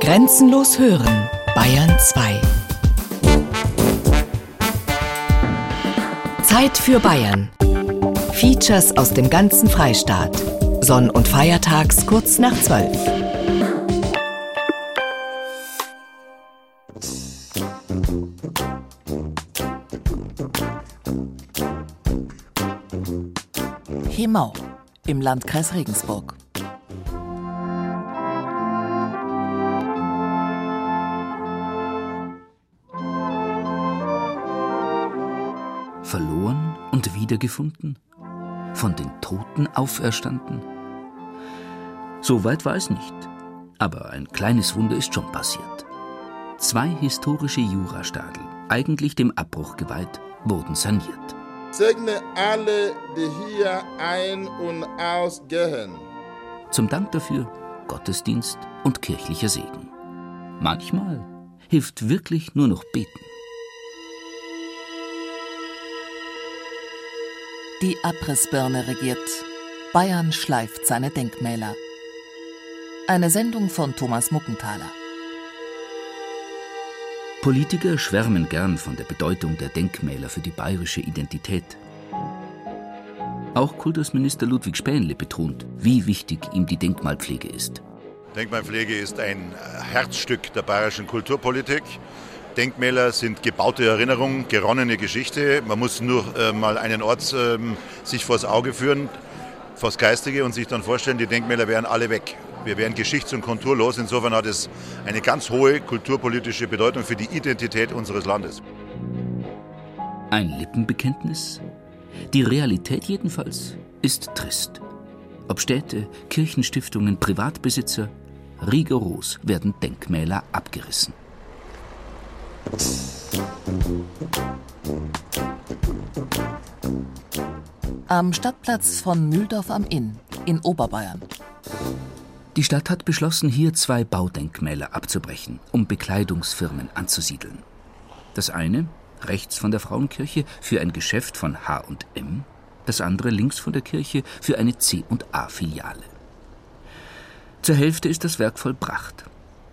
Grenzenlos hören, Bayern 2. Zeit für Bayern. Features aus dem ganzen Freistaat. Sonn- und Feiertags kurz nach 12. Hemau im Landkreis Regensburg. Und wiedergefunden? Von den Toten auferstanden? Soweit war es nicht. Aber ein kleines Wunder ist schon passiert. Zwei historische Jurastadel, eigentlich dem Abbruch geweiht, wurden saniert. Segne alle, die hier ein- und ausgehen. Zum Dank dafür Gottesdienst und kirchlicher Segen. Manchmal hilft wirklich nur noch beten. Die Abrissbirne regiert. Bayern schleift seine Denkmäler. Eine Sendung von Thomas Muckenthaler. Politiker schwärmen gern von der Bedeutung der Denkmäler für die bayerische Identität. Auch Kultusminister Ludwig Spähnle betont, wie wichtig ihm die Denkmalpflege ist. Denkmalpflege ist ein Herzstück der bayerischen Kulturpolitik. Denkmäler sind gebaute Erinnerung, geronnene Geschichte. Man muss nur äh, mal einen Ort äh, sich vors Auge führen, vors Geistige und sich dann vorstellen, die Denkmäler wären alle weg. Wir wären geschichts- und konturlos. Insofern hat es eine ganz hohe kulturpolitische Bedeutung für die Identität unseres Landes. Ein Lippenbekenntnis? Die Realität jedenfalls ist trist. Ob Städte, Kirchenstiftungen, Privatbesitzer, rigoros werden Denkmäler abgerissen. Am Stadtplatz von Mühldorf am Inn in Oberbayern. Die Stadt hat beschlossen, hier zwei Baudenkmäler abzubrechen, um Bekleidungsfirmen anzusiedeln. Das eine, rechts von der Frauenkirche, für ein Geschäft von H&M, das andere links von der Kirche für eine C&A-Filiale. Zur Hälfte ist das Werk vollbracht.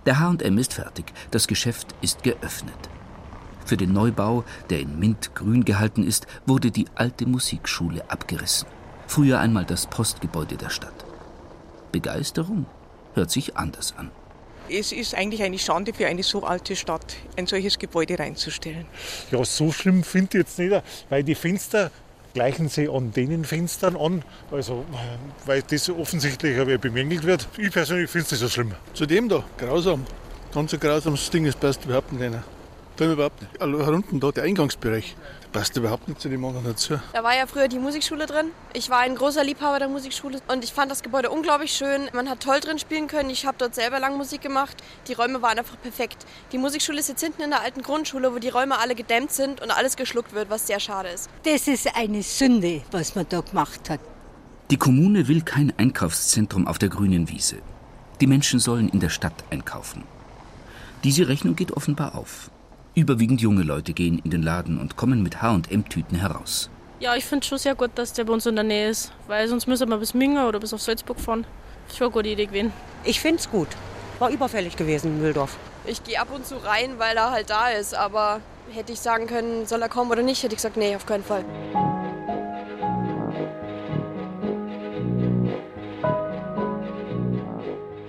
Der H&M ist fertig, das Geschäft ist geöffnet. Für den Neubau, der in Mintgrün gehalten ist, wurde die alte Musikschule abgerissen. Früher einmal das Postgebäude der Stadt. Begeisterung hört sich anders an. Es ist eigentlich eine Schande für eine so alte Stadt, ein solches Gebäude reinzustellen. Ja, so schlimm finde ich jetzt nicht, weil die Fenster gleichen sie an den Fenstern an, also weil das offensichtlich bemängelt wird. Ich persönlich finde es nicht so schlimm. Zu dem da, grausam. Ganz ein grausames Ding, das passt überhaupt nicht. Da überhaupt nicht. Also unten da, der Eingangsbereich, der passt überhaupt nicht zu dem anderen dazu. Da war ja früher die Musikschule drin. Ich war ein großer Liebhaber der Musikschule und ich fand das Gebäude unglaublich schön. Man hat toll drin spielen können. Ich habe dort selber lang Musik gemacht. Die Räume waren einfach perfekt. Die Musikschule ist jetzt hinten in der alten Grundschule, wo die Räume alle gedämmt sind und alles geschluckt wird, was sehr schade ist. Das ist eine Sünde, was man da gemacht hat. Die Kommune will kein Einkaufszentrum auf der grünen Wiese. Die Menschen sollen in der Stadt einkaufen. Diese Rechnung geht offenbar auf. Überwiegend junge Leute gehen in den Laden und kommen mit H&M-Tüten heraus. Ja, ich finde schon sehr gut, dass der bei uns in der Nähe ist, weil sonst müssen wir bis Minga oder bis auf Salzburg fahren. Das ist schon eine gute Idee gewesen. Ich finde es gut. War überfällig gewesen in Mühldorf. Ich gehe ab und zu rein, weil er halt da ist, aber hätte ich sagen können, soll er kommen oder nicht, hätte ich gesagt, nee, auf keinen Fall.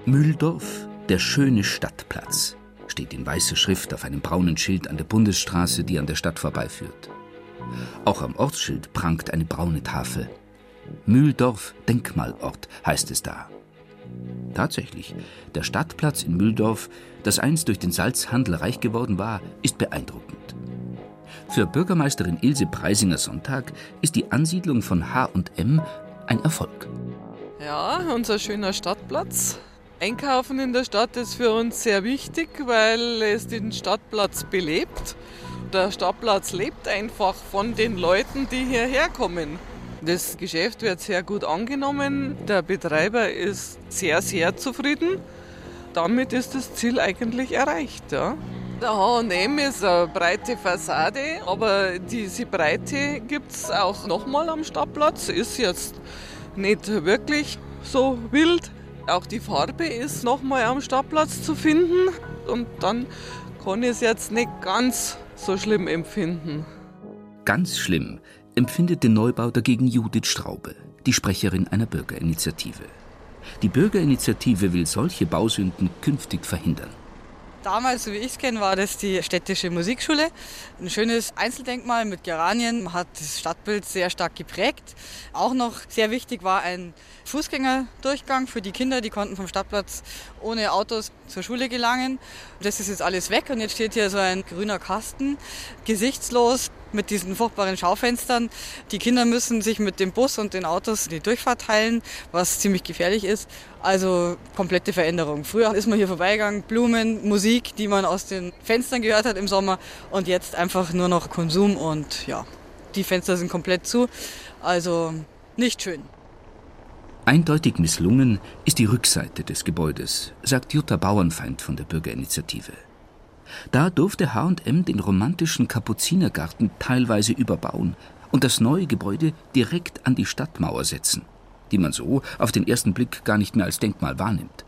Mühldorf, der schöne Stadtplatz, steht in weißer Schrift auf einem braunen Schild an der Bundesstraße, die an der Stadt vorbeiführt. Auch am Ortsschild prangt eine braune Tafel. Mühldorf Denkmalort heißt es da. Tatsächlich, der Stadtplatz in Mühldorf, das einst durch den Salzhandel reich geworden war, ist beeindruckend. Für Bürgermeisterin Ilse Preisinger-Sonntag ist die Ansiedlung von H&M ein Erfolg. Ja, unser schöner Stadtplatz. Einkaufen in der Stadt ist für uns sehr wichtig, weil es den Stadtplatz belebt. Der Stadtplatz lebt einfach von den Leuten, die hierher kommen. Das Geschäft wird sehr gut angenommen. Der Betreiber ist sehr, sehr zufrieden. Damit ist das Ziel eigentlich erreicht. Ja. Der H&M ist eine breite Fassade, aber diese Breite gibt es auch nochmal am Stadtplatz. Ist jetzt nicht wirklich so wild. Auch die Farbe ist nochmal am Stadtplatz zu finden und dann kann ich es jetzt nicht ganz so schlimm empfinden. Ganz schlimm empfindet den Neubau dagegen Judith Straube, die Sprecherin einer Bürgerinitiative. Die Bürgerinitiative will solche Bausünden künftig verhindern. Damals, so wie ich es kenne, war das die städtische Musikschule. Ein schönes Einzeldenkmal mit Geranien hat das Stadtbild sehr stark geprägt. Auch noch sehr wichtig war ein Fußgängerdurchgang für die Kinder, die konnten vom Stadtplatz ohne Autos zur Schule gelangen. Das ist jetzt alles weg und jetzt steht hier so ein grüner Kasten, gesichtslos mit diesen furchtbaren Schaufenstern. Die Kinder müssen sich mit dem Bus und den Autos die Durchfahrt teilen, was ziemlich gefährlich ist. Also komplette Veränderung. Früher ist man hier vorbeigegangen, Blumen, Musik, die man aus den Fenstern gehört hat im Sommer und jetzt einfach nur noch Konsum und ja, die Fenster sind komplett zu. Also nicht schön. Eindeutig misslungen ist die Rückseite des Gebäudes, sagt Jutta Bauernfeind von der Bürgerinitiative. Da durfte H&M den romantischen Kapuzinergarten teilweise überbauen und das neue Gebäude direkt an die Stadtmauer setzen, die man so auf den ersten Blick gar nicht mehr als Denkmal wahrnimmt.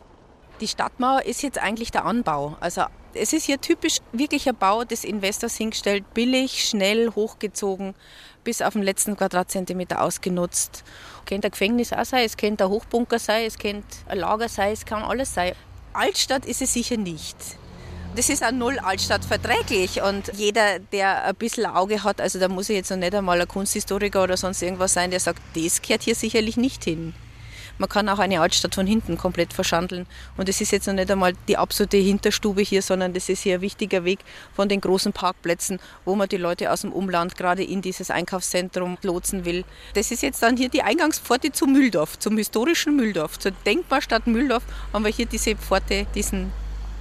Die Stadtmauer ist jetzt eigentlich der Anbau. Also es ist hier typisch wirklicher Bau des Investors hingestellt, billig, schnell, hochgezogen, bis auf den letzten Quadratzentimeter ausgenutzt. Es könnte ein Gefängnis auch sein, es könnte ein Hochbunker sein, es könnte ein Lager sein, es kann alles sein. Altstadt ist es sicher nicht. Das ist auch null Altstadt verträglich und jeder, der ein bisschen Auge hat, also da muss ich jetzt noch nicht einmal ein Kunsthistoriker oder sonst irgendwas sein, der sagt, das gehört hier sicherlich nicht hin. Man kann auch eine Altstadt von hinten komplett verschandeln. Und es ist jetzt noch nicht einmal die absolute Hinterstube hier, sondern das ist hier ein wichtiger Weg von den großen Parkplätzen, wo man die Leute aus dem Umland gerade in dieses Einkaufszentrum lotsen will. Das ist jetzt dann hier die Eingangspforte zu Mühldorf, zum historischen Mühldorf. Zur Denkmalstadt Mühldorf haben wir hier diese Pforte, diesen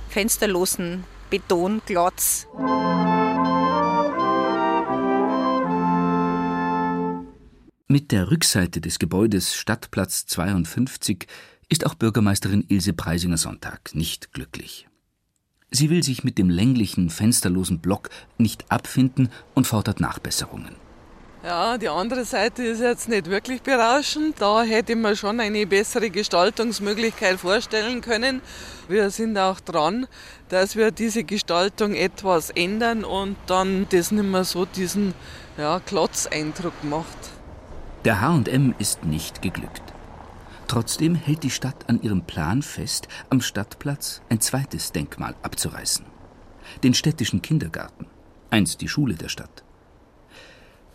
fensterlosen Betonglotz. Mit der Rückseite des Gebäudes Stadtplatz 52 ist auch Bürgermeisterin Ilse Preisinger-Sonntag nicht glücklich. Sie will sich mit dem länglichen, fensterlosen Block nicht abfinden und fordert Nachbesserungen. Ja, die andere Seite ist jetzt nicht wirklich berauschend. Da hätte man schon eine bessere Gestaltungsmöglichkeit vorstellen können. Wir sind auch dran, dass wir diese Gestaltung etwas ändern und dann das nicht mehr so diesen ja, Klotzeindruck macht. Der H&M ist nicht geglückt. Trotzdem hält die Stadt an ihrem Plan fest, am Stadtplatz ein zweites Denkmal abzureißen. Den städtischen Kindergarten, einst die Schule der Stadt.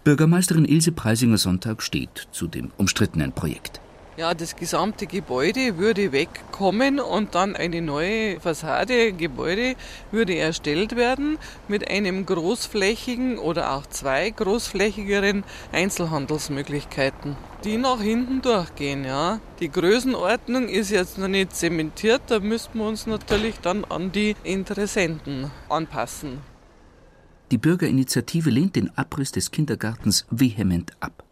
Bürgermeisterin Ilse Preisinger-Sonntag steht zu dem umstrittenen Projekt. Ja, das gesamte Gebäude würde wegkommen und dann eine neue Fassade, Gebäude würde erstellt werden mit einem großflächigen oder auch zwei großflächigeren Einzelhandelsmöglichkeiten, die nach hinten durchgehen. Ja. Die Größenordnung ist jetzt noch nicht zementiert, da müssten wir uns natürlich dann an die Interessenten anpassen. Die Bürgerinitiative lehnt den Abriss des Kindergartens vehement ab.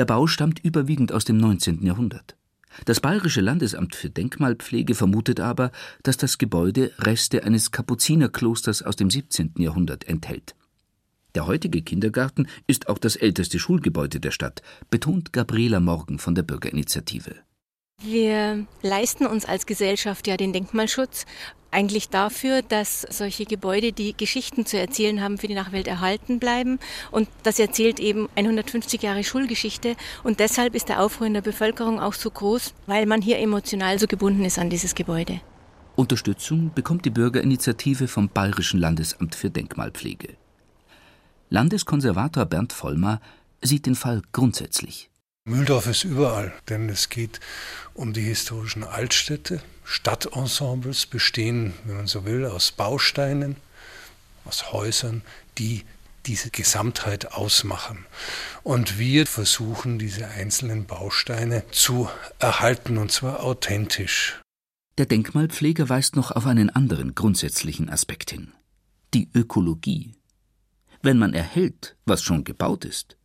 Der Bau stammt überwiegend aus dem 19. Jahrhundert. Das Bayerische Landesamt für Denkmalpflege vermutet aber, dass das Gebäude Reste eines Kapuzinerklosters aus dem 17. Jahrhundert enthält. Der heutige Kindergarten ist auch das älteste Schulgebäude der Stadt, betont Gabriela Morgen von der Bürgerinitiative. Wir leisten uns als Gesellschaft ja den Denkmalschutz eigentlich dafür, dass solche Gebäude, die Geschichten zu erzählen haben, für die Nachwelt erhalten bleiben. Und das erzählt eben 150 Jahre Schulgeschichte. Und deshalb ist der Aufruhr in der Bevölkerung auch so groß, weil man hier emotional so gebunden ist an dieses Gebäude. Unterstützung bekommt die Bürgerinitiative vom Bayerischen Landesamt für Denkmalpflege. Landeskonservator Bernd Vollmer sieht den Fall grundsätzlich. Mühldorf ist überall, denn es geht um die historischen Altstädte. Stadtensembles bestehen, wenn man so will, aus Bausteinen, aus Häusern, die diese Gesamtheit ausmachen. Und wir versuchen, diese einzelnen Bausteine zu erhalten, und zwar authentisch. Der Denkmalpfleger weist noch auf einen anderen grundsätzlichen Aspekt hin. Die Ökologie. Wenn man erhält, was schon gebaut ist,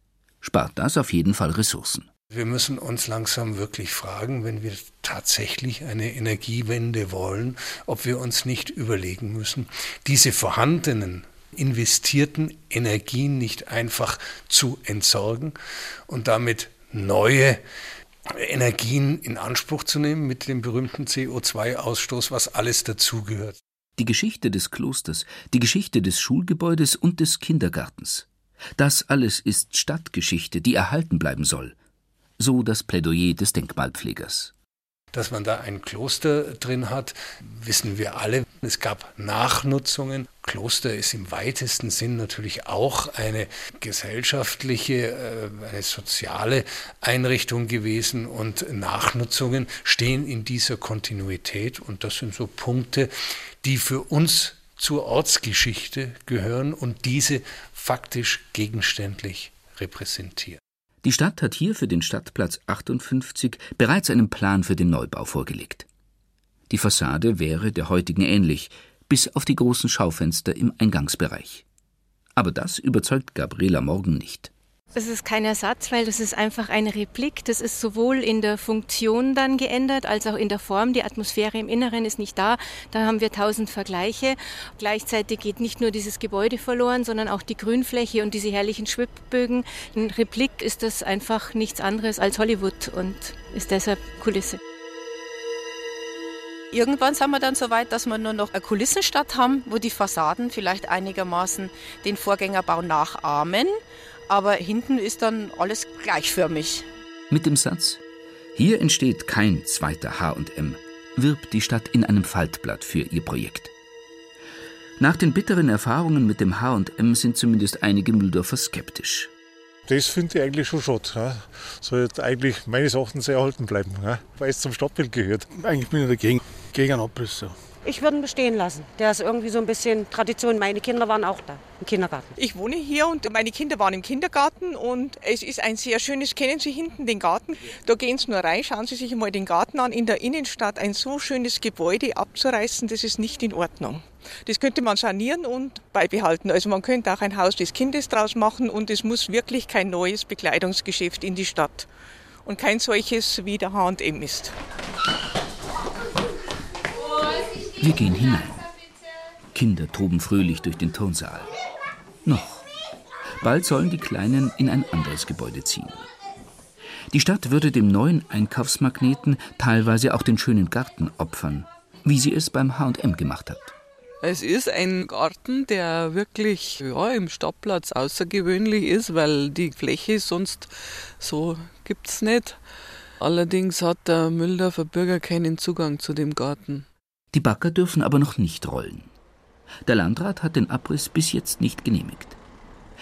spart das auf jeden Fall Ressourcen. Wir müssen uns langsam wirklich fragen, wenn wir tatsächlich eine Energiewende wollen, ob wir uns nicht überlegen müssen, diese vorhandenen investierten Energien nicht einfach zu entsorgen und damit neue Energien in Anspruch zu nehmen mit dem berühmten CO2-Ausstoß, was alles dazugehört. Die Geschichte des Klosters, die Geschichte des Schulgebäudes und des Kindergartens. Das alles ist Stadtgeschichte, die erhalten bleiben soll. So das Plädoyer des Denkmalpflegers. Dass man da ein Kloster drin hat, wissen wir alle. Es gab Nachnutzungen. Kloster ist im weitesten Sinn natürlich auch eine gesellschaftliche, äh, eine soziale Einrichtung gewesen und Nachnutzungen stehen in dieser Kontinuität und das sind so Punkte, die für uns zur Ortsgeschichte gehören und diese faktisch gegenständlich repräsentieren. Die Stadt hat hier für den Stadtplatz 58 bereits einen Plan für den Neubau vorgelegt. Die Fassade wäre der heutigen ähnlich, bis auf die großen Schaufenster im Eingangsbereich. Aber das überzeugt Gabriela Morgen nicht. Das ist kein Ersatz, weil das ist einfach eine Replik. Das ist sowohl in der Funktion dann geändert, als auch in der Form. Die Atmosphäre im Inneren ist nicht da. Da haben wir tausend Vergleiche. Gleichzeitig geht nicht nur dieses Gebäude verloren, sondern auch die Grünfläche und diese herrlichen Schwibbögen. In Replik ist das einfach nichts anderes als Hollywood und ist deshalb Kulisse. Irgendwann sind wir dann so weit, dass wir nur noch eine Kulissenstadt haben, wo die Fassaden vielleicht einigermaßen den Vorgängerbau nachahmen aber hinten ist dann alles gleichförmig. Mit dem Satz Hier entsteht kein zweiter H&M, wirbt die Stadt in einem Faltblatt für ihr Projekt. Nach den bitteren Erfahrungen mit dem H&M sind zumindest einige Mühldorfer skeptisch. Das finde ich eigentlich schon schade. Ja. Soll eigentlich meines Erachtens erhalten bleiben, ja, weil es zum Stadtbild gehört. Eigentlich bin ich dagegen, gegen einen Abriss. So. Ich würde ihn bestehen lassen. Der ist irgendwie so ein bisschen Tradition. Meine Kinder waren auch da im Kindergarten. Ich wohne hier und meine Kinder waren im Kindergarten und es ist ein sehr schönes, kennen Sie hinten den Garten? Da gehen Sie nur rein, schauen Sie sich einmal den Garten an. In der Innenstadt ein so schönes Gebäude abzureißen, das ist nicht in Ordnung. Das könnte man sanieren und beibehalten. Also man könnte auch ein Haus des Kindes draus machen und es muss wirklich kein neues Bekleidungsgeschäft in die Stadt. Und kein solches wie der H&M ist. Wir gehen hinein. Kinder toben fröhlich durch den Turnsaal. Noch. Bald sollen die Kleinen in ein anderes Gebäude ziehen. Die Stadt würde dem neuen Einkaufsmagneten teilweise auch den schönen Garten opfern, wie sie es beim H&M gemacht hat. Es ist ein Garten, der wirklich ja, im Stadtplatz außergewöhnlich ist, weil die Fläche sonst so gibt es nicht. Allerdings hat der Mühldorfer Bürger keinen Zugang zu dem Garten. Die Bagger dürfen aber noch nicht rollen. Der Landrat hat den Abriss bis jetzt nicht genehmigt.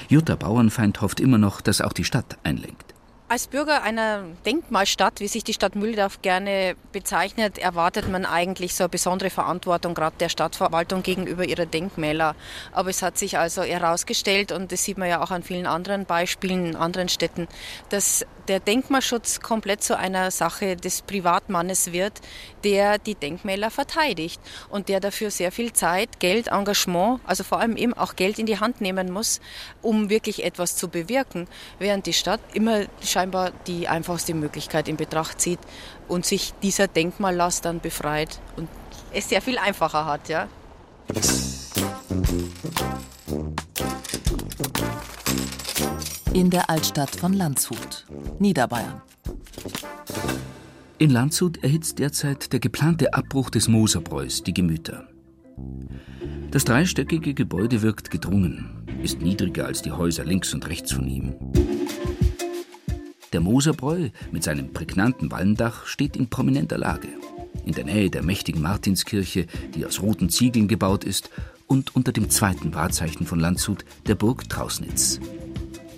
Jutta Bauernfeind hofft immer noch, dass auch die Stadt einlenkt. Als Bürger einer Denkmalstadt, wie sich die Stadt Mühldorf gerne bezeichnet, erwartet man eigentlich so eine besondere Verantwortung, gerade der Stadtverwaltung gegenüber ihrer Denkmäler. Aber es hat sich also herausgestellt, und das sieht man ja auch an vielen anderen Beispielen in anderen Städten, dass der Denkmalschutz komplett zu einer Sache des Privatmannes wird, der die Denkmäler verteidigt und der dafür sehr viel Zeit, Geld, Engagement, also vor allem eben auch Geld in die Hand nehmen muss, um wirklich etwas zu bewirken, während die Stadt immer scheinbar die einfachste Möglichkeit in Betracht zieht und sich dieser Denkmallast dann befreit und es sehr viel einfacher hat, ja. In der Altstadt von Landshut, Niederbayern. In Landshut erhitzt derzeit der geplante Abbruch des Moserbräus die Gemüter. Das dreistöckige Gebäude wirkt gedrungen, ist niedriger als die Häuser links und rechts von ihm. Der Moserbräu mit seinem prägnanten Walmdach steht in prominenter Lage. In der Nähe der mächtigen Martinskirche, die aus roten Ziegeln gebaut ist, und unter dem zweiten Wahrzeichen von Landshut, der Burg Trausnitz.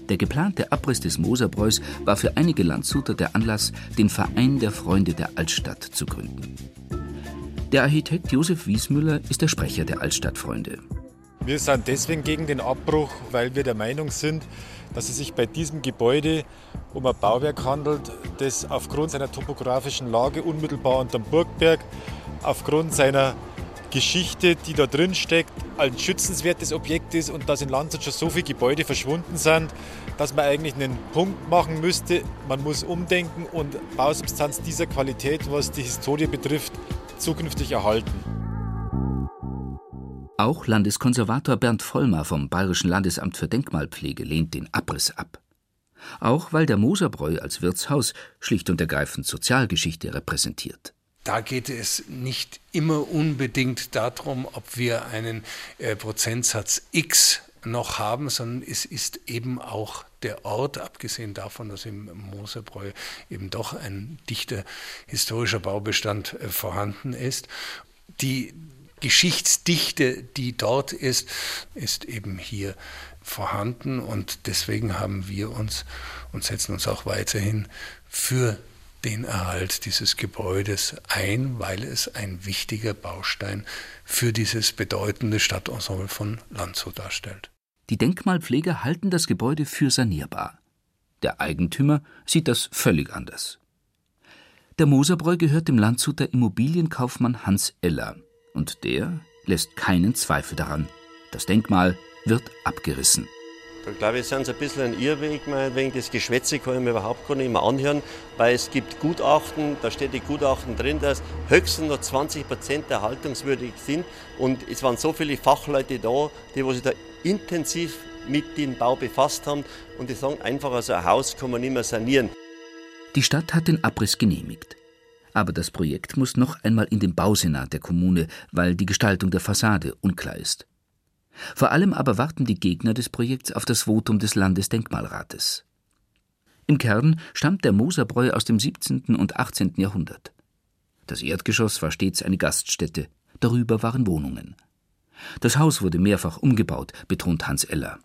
Der geplante Abriss des Moserbräus war für einige Landshuter der Anlass, den Verein der Freunde der Altstadt zu gründen. Der Architekt Josef Wiesmüller ist der Sprecher der Altstadtfreunde. Wir sind deswegen gegen den Abbruch, weil wir der Meinung sind, dass es sich bei diesem Gebäude um ein Bauwerk handelt, das aufgrund seiner topografischen Lage unmittelbar unterm Burgberg, aufgrund seiner Geschichte, die da drin steckt, ein schützenswertes Objekt ist und dass in Landshut schon so viele Gebäude verschwunden sind, dass man eigentlich einen Punkt machen müsste. Man muss umdenken und Bausubstanz dieser Qualität, was die Historie betrifft, zukünftig erhalten. Auch Landeskonservator Bernd Vollmer vom Bayerischen Landesamt für Denkmalpflege lehnt den Abriss ab. Auch weil der Moserbräu als Wirtshaus schlicht und ergreifend Sozialgeschichte repräsentiert. Da geht es nicht immer unbedingt darum, ob wir einen äh, Prozentsatz X noch haben, sondern es ist eben auch der Ort, abgesehen davon, dass im Moserbräu eben doch ein dichter historischer Baubestand äh, vorhanden ist. Die Geschichtsdichte, die dort ist, ist eben hier vorhanden und deswegen haben wir uns und setzen uns auch weiterhin für den Erhalt dieses Gebäudes ein, weil es ein wichtiger Baustein für dieses bedeutende Stadtensemble von Landshut darstellt. Die Denkmalpfleger halten das Gebäude für sanierbar. Der Eigentümer sieht das völlig anders. Der Moserbräu gehört dem Landshuter Immobilienkaufmann Hans Eller und der lässt keinen Zweifel daran. Das Denkmal wird abgerissen. Da glaube ich, sind ein bisschen ein Irrweg, wegen das Geschwätze kann ich mir überhaupt gar nicht mehr anhören, weil es gibt Gutachten, da steht die Gutachten drin, dass höchstens noch 20 Prozent erhaltungswürdig sind und es waren so viele Fachleute da, die sich da intensiv mit dem Bau befasst haben und die sagen einfach, also ein Haus kann man nicht mehr sanieren. Die Stadt hat den Abriss genehmigt. Aber das Projekt muss noch einmal in den Bausenat der Kommune, weil die Gestaltung der Fassade unklar ist. Vor allem aber warten die Gegner des Projekts auf das Votum des Landesdenkmalrates. Im Kern stammt der Moserbräu aus dem 17. und 18. Jahrhundert. Das Erdgeschoss war stets eine Gaststätte, darüber waren Wohnungen. Das Haus wurde mehrfach umgebaut, betont Hans Eller.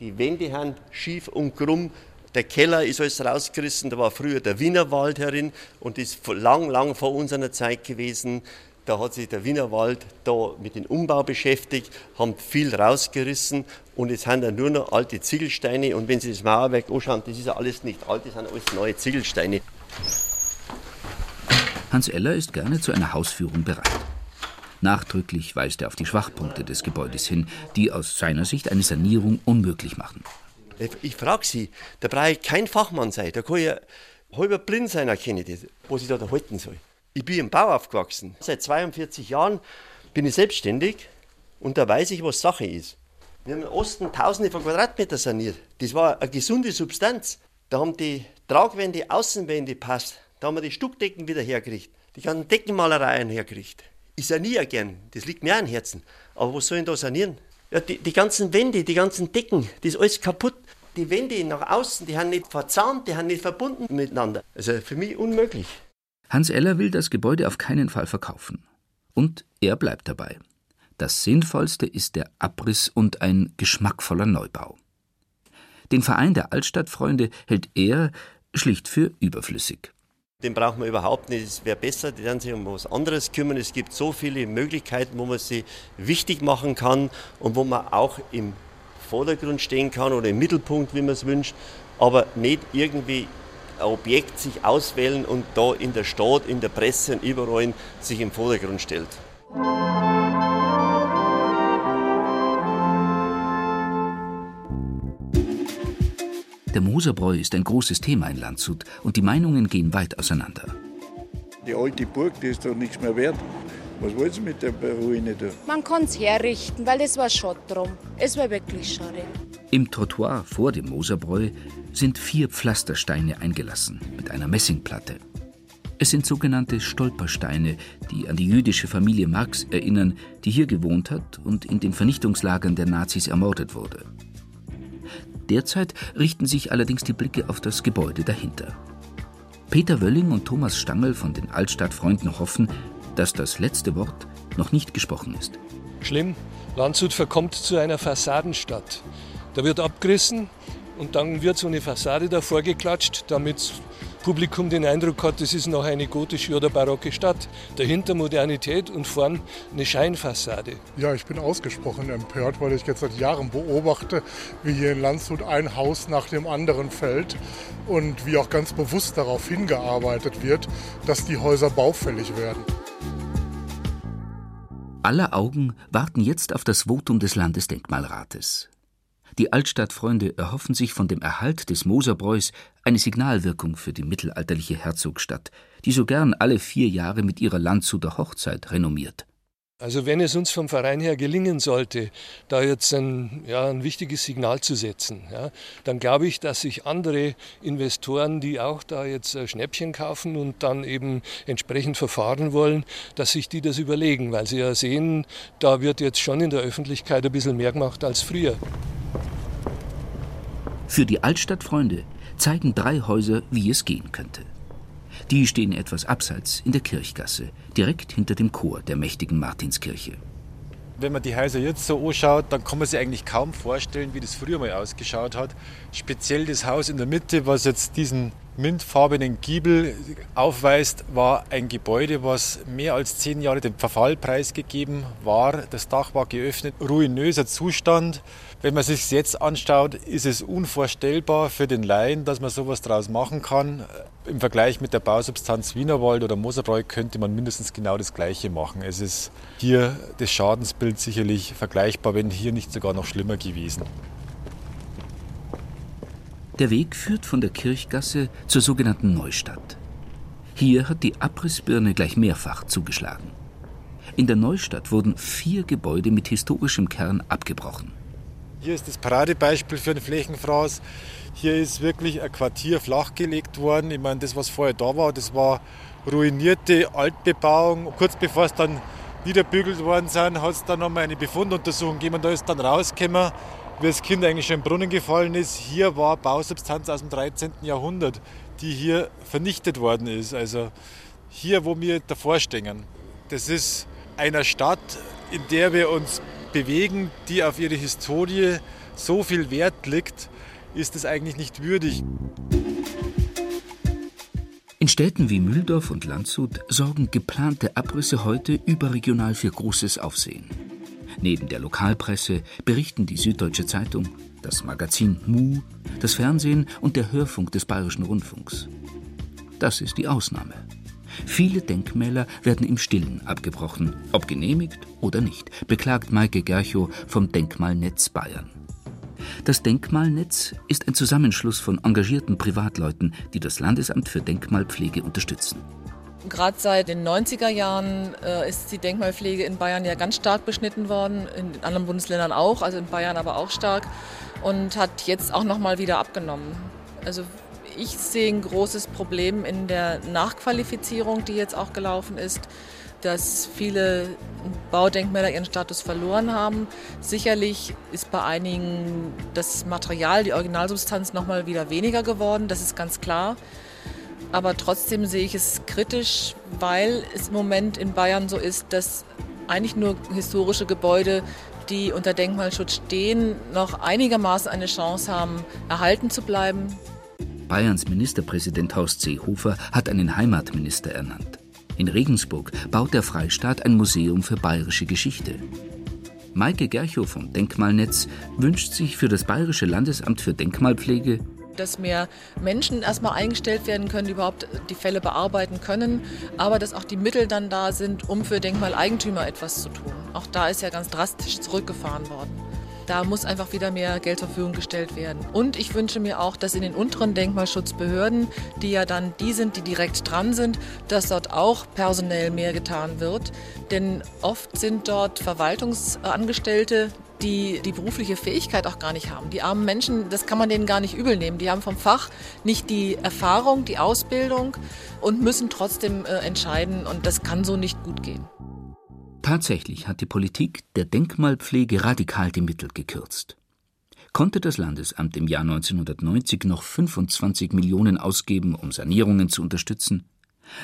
Die Wände haben schief und krumm der Keller ist alles rausgerissen, da war früher der Wienerwald herin und ist lang, lang vor unserer Zeit gewesen. Da hat sich der Wienerwald da mit dem Umbau beschäftigt, haben viel rausgerissen und jetzt haben da nur noch alte Ziegelsteine. Und wenn Sie das Mauerwerk anschauen, das ist ja alles nicht alt, das sind alles neue Ziegelsteine. Hans Eller ist gerne zu einer Hausführung bereit. Nachdrücklich weist er auf die Schwachpunkte des Gebäudes hin, die aus seiner Sicht eine Sanierung unmöglich machen. Ich frage Sie, da brauche ich kein Fachmann sein, da kann ich halber blind sein, erkenne ich das, was ich da, da halten soll. Ich bin im Bau aufgewachsen. Seit 42 Jahren bin ich selbstständig und da weiß ich, was Sache ist. Wir haben im Osten tausende von Quadratmeter saniert. Das war eine gesunde Substanz. Da haben die Tragwände, Außenwände passt. Da haben wir die Stuckdecken wieder hergerichtet. Die ganzen Deckenmalereien hergerichtet. Ich saniere gern, das liegt mir am Herzen. Aber was soll ich da sanieren? Ja, die, die ganzen Wände, die ganzen Decken, das ist alles kaputt. Die Wände nach außen, die haben nicht verzahnt, die haben nicht verbunden miteinander. Also für mich unmöglich. Hans Eller will das Gebäude auf keinen Fall verkaufen. Und er bleibt dabei. Das Sinnvollste ist der Abriss und ein geschmackvoller Neubau. Den Verein der Altstadtfreunde hält er schlicht für überflüssig. Den braucht man überhaupt nicht. Es wäre besser, die werden sich um was anderes kümmern. Es gibt so viele Möglichkeiten, wo man sie wichtig machen kann und wo man auch im Vordergrund stehen kann oder im Mittelpunkt, wie man es wünscht, aber nicht irgendwie Objekt sich auswählen und da in der Stadt, in der Presse und überall sich im Vordergrund stellt. Der Moserbräu ist ein großes Thema in Landshut und die Meinungen gehen weit auseinander. Die alte Burg, die ist doch nichts mehr wert. Was wollen Sie mit der Ruine da? Man kann es herrichten, weil es war Schott drum. Es war wirklich schade. Im Trottoir vor dem Moserbräu sind vier Pflastersteine eingelassen mit einer Messingplatte. Es sind sogenannte Stolpersteine, die an die jüdische Familie Marx erinnern, die hier gewohnt hat und in den Vernichtungslagern der Nazis ermordet wurde. Derzeit richten sich allerdings die Blicke auf das Gebäude dahinter. Peter Wölling und Thomas Stangl von den Altstadtfreunden hoffen, dass das letzte Wort noch nicht gesprochen ist. Schlimm, Landshut verkommt zu einer Fassadenstadt. Da wird abgerissen und dann wird so eine Fassade davor geklatscht, damit das Publikum den Eindruck hat, das ist noch eine gotische oder barocke Stadt. Dahinter Modernität und vorn eine Scheinfassade. Ja, ich bin ausgesprochen empört, weil ich jetzt seit Jahren beobachte, wie hier in Landshut ein Haus nach dem anderen fällt und wie auch ganz bewusst darauf hingearbeitet wird, dass die Häuser baufällig werden. Alle Augen warten jetzt auf das Votum des Landesdenkmalrates. Die Altstadtfreunde erhoffen sich von dem Erhalt des Moserbräus eine Signalwirkung für die mittelalterliche Herzogstadt, die so gern alle vier Jahre mit ihrer Landshuter Hochzeit renommiert. Also wenn es uns vom Verein her gelingen sollte, da jetzt ein, ja, ein wichtiges Signal zu setzen, ja, dann glaube ich, dass sich andere Investoren, die auch da jetzt Schnäppchen kaufen und dann eben entsprechend verfahren wollen, dass sich die das überlegen, weil sie ja sehen, da wird jetzt schon in der Öffentlichkeit ein bisschen mehr gemacht als früher. Für die Altstadtfreunde zeigen drei Häuser, wie es gehen könnte. Die stehen etwas abseits in der Kirchgasse, direkt hinter dem Chor der mächtigen Martinskirche. Wenn man die Häuser jetzt so anschaut, dann kann man sich eigentlich kaum vorstellen, wie das früher mal ausgeschaut hat. Speziell das Haus in der Mitte, was jetzt diesen mintfarbenen Giebel aufweist, war ein Gebäude, was mehr als zehn Jahre dem Verfall preisgegeben war. Das Dach war geöffnet, ruinöser Zustand. Wenn man sich jetzt anschaut, ist es unvorstellbar für den Laien, dass man sowas draus machen kann. Im Vergleich mit der Bausubstanz Wienerwald oder Moserbräu könnte man mindestens genau das Gleiche machen. Es ist hier das Schadensbild sicherlich vergleichbar, wenn hier nicht sogar noch schlimmer gewesen. Der Weg führt von der Kirchgasse zur sogenannten Neustadt. Hier hat die Abrissbirne gleich mehrfach zugeschlagen. In der Neustadt wurden vier Gebäude mit historischem Kern abgebrochen. Hier ist das Paradebeispiel für einen Flächenfraß. Hier ist wirklich ein Quartier flachgelegt worden. Ich meine, das, was vorher da war, das war ruinierte Altbebauung. Kurz bevor es dann niederbügelt worden sind, hat es dann nochmal eine Befunduntersuchung gegeben. Da ist dann rausgekommen, wie das Kind eigentlich schon im Brunnen gefallen ist. Hier war Bausubstanz aus dem 13. Jahrhundert, die hier vernichtet worden ist. Also hier, wo wir davor stehen. Das ist einer Stadt, in der wir uns bewegen, die auf ihre Historie so viel Wert legt, ist es eigentlich nicht würdig. In Städten wie Mühldorf und Landshut sorgen geplante Abrisse heute überregional für großes Aufsehen. Neben der Lokalpresse berichten die Süddeutsche Zeitung, das Magazin Mu, das Fernsehen und der Hörfunk des Bayerischen Rundfunks. Das ist die Ausnahme. Viele Denkmäler werden im Stillen abgebrochen, ob genehmigt oder nicht, beklagt Maike Gerchow vom Denkmalnetz Bayern. Das Denkmalnetz ist ein Zusammenschluss von engagierten Privatleuten, die das Landesamt für Denkmalpflege unterstützen. Gerade seit den 90er Jahren äh, ist die Denkmalpflege in Bayern ja ganz stark beschnitten worden, in anderen Bundesländern auch, also in Bayern aber auch stark und hat jetzt auch noch mal wieder abgenommen. Also ich sehe ein großes Problem in der Nachqualifizierung, die jetzt auch gelaufen ist, dass viele Baudenkmäler ihren Status verloren haben. Sicherlich ist bei einigen das Material, die Originalsubstanz noch mal wieder weniger geworden, das ist ganz klar. Aber trotzdem sehe ich es kritisch, weil es im Moment in Bayern so ist, dass eigentlich nur historische Gebäude, die unter Denkmalschutz stehen, noch einigermaßen eine Chance haben, erhalten zu bleiben. Bayerns Ministerpräsident Horst Seehofer hat einen Heimatminister ernannt. In Regensburg baut der Freistaat ein Museum für bayerische Geschichte. Maike Gerchow vom Denkmalnetz wünscht sich für das Bayerische Landesamt für Denkmalpflege dass mehr Menschen erstmal eingestellt werden können, die überhaupt die Fälle bearbeiten können, aber dass auch die Mittel dann da sind, um für Denkmaleigentümer etwas zu tun. Auch da ist ja ganz drastisch zurückgefahren worden. Da muss einfach wieder mehr Geld zur Verfügung gestellt werden. Und ich wünsche mir auch, dass in den unteren Denkmalschutzbehörden, die ja dann die sind, die direkt dran sind, dass dort auch personell mehr getan wird. Denn oft sind dort Verwaltungsangestellte, die die berufliche Fähigkeit auch gar nicht haben. Die armen Menschen, das kann man denen gar nicht übel nehmen. Die haben vom Fach nicht die Erfahrung, die Ausbildung und müssen trotzdem äh, entscheiden. Und das kann so nicht gut gehen. Tatsächlich hat die Politik der Denkmalpflege radikal die Mittel gekürzt. Konnte das Landesamt im Jahr 1990 noch 25 Millionen ausgeben, um Sanierungen zu unterstützen,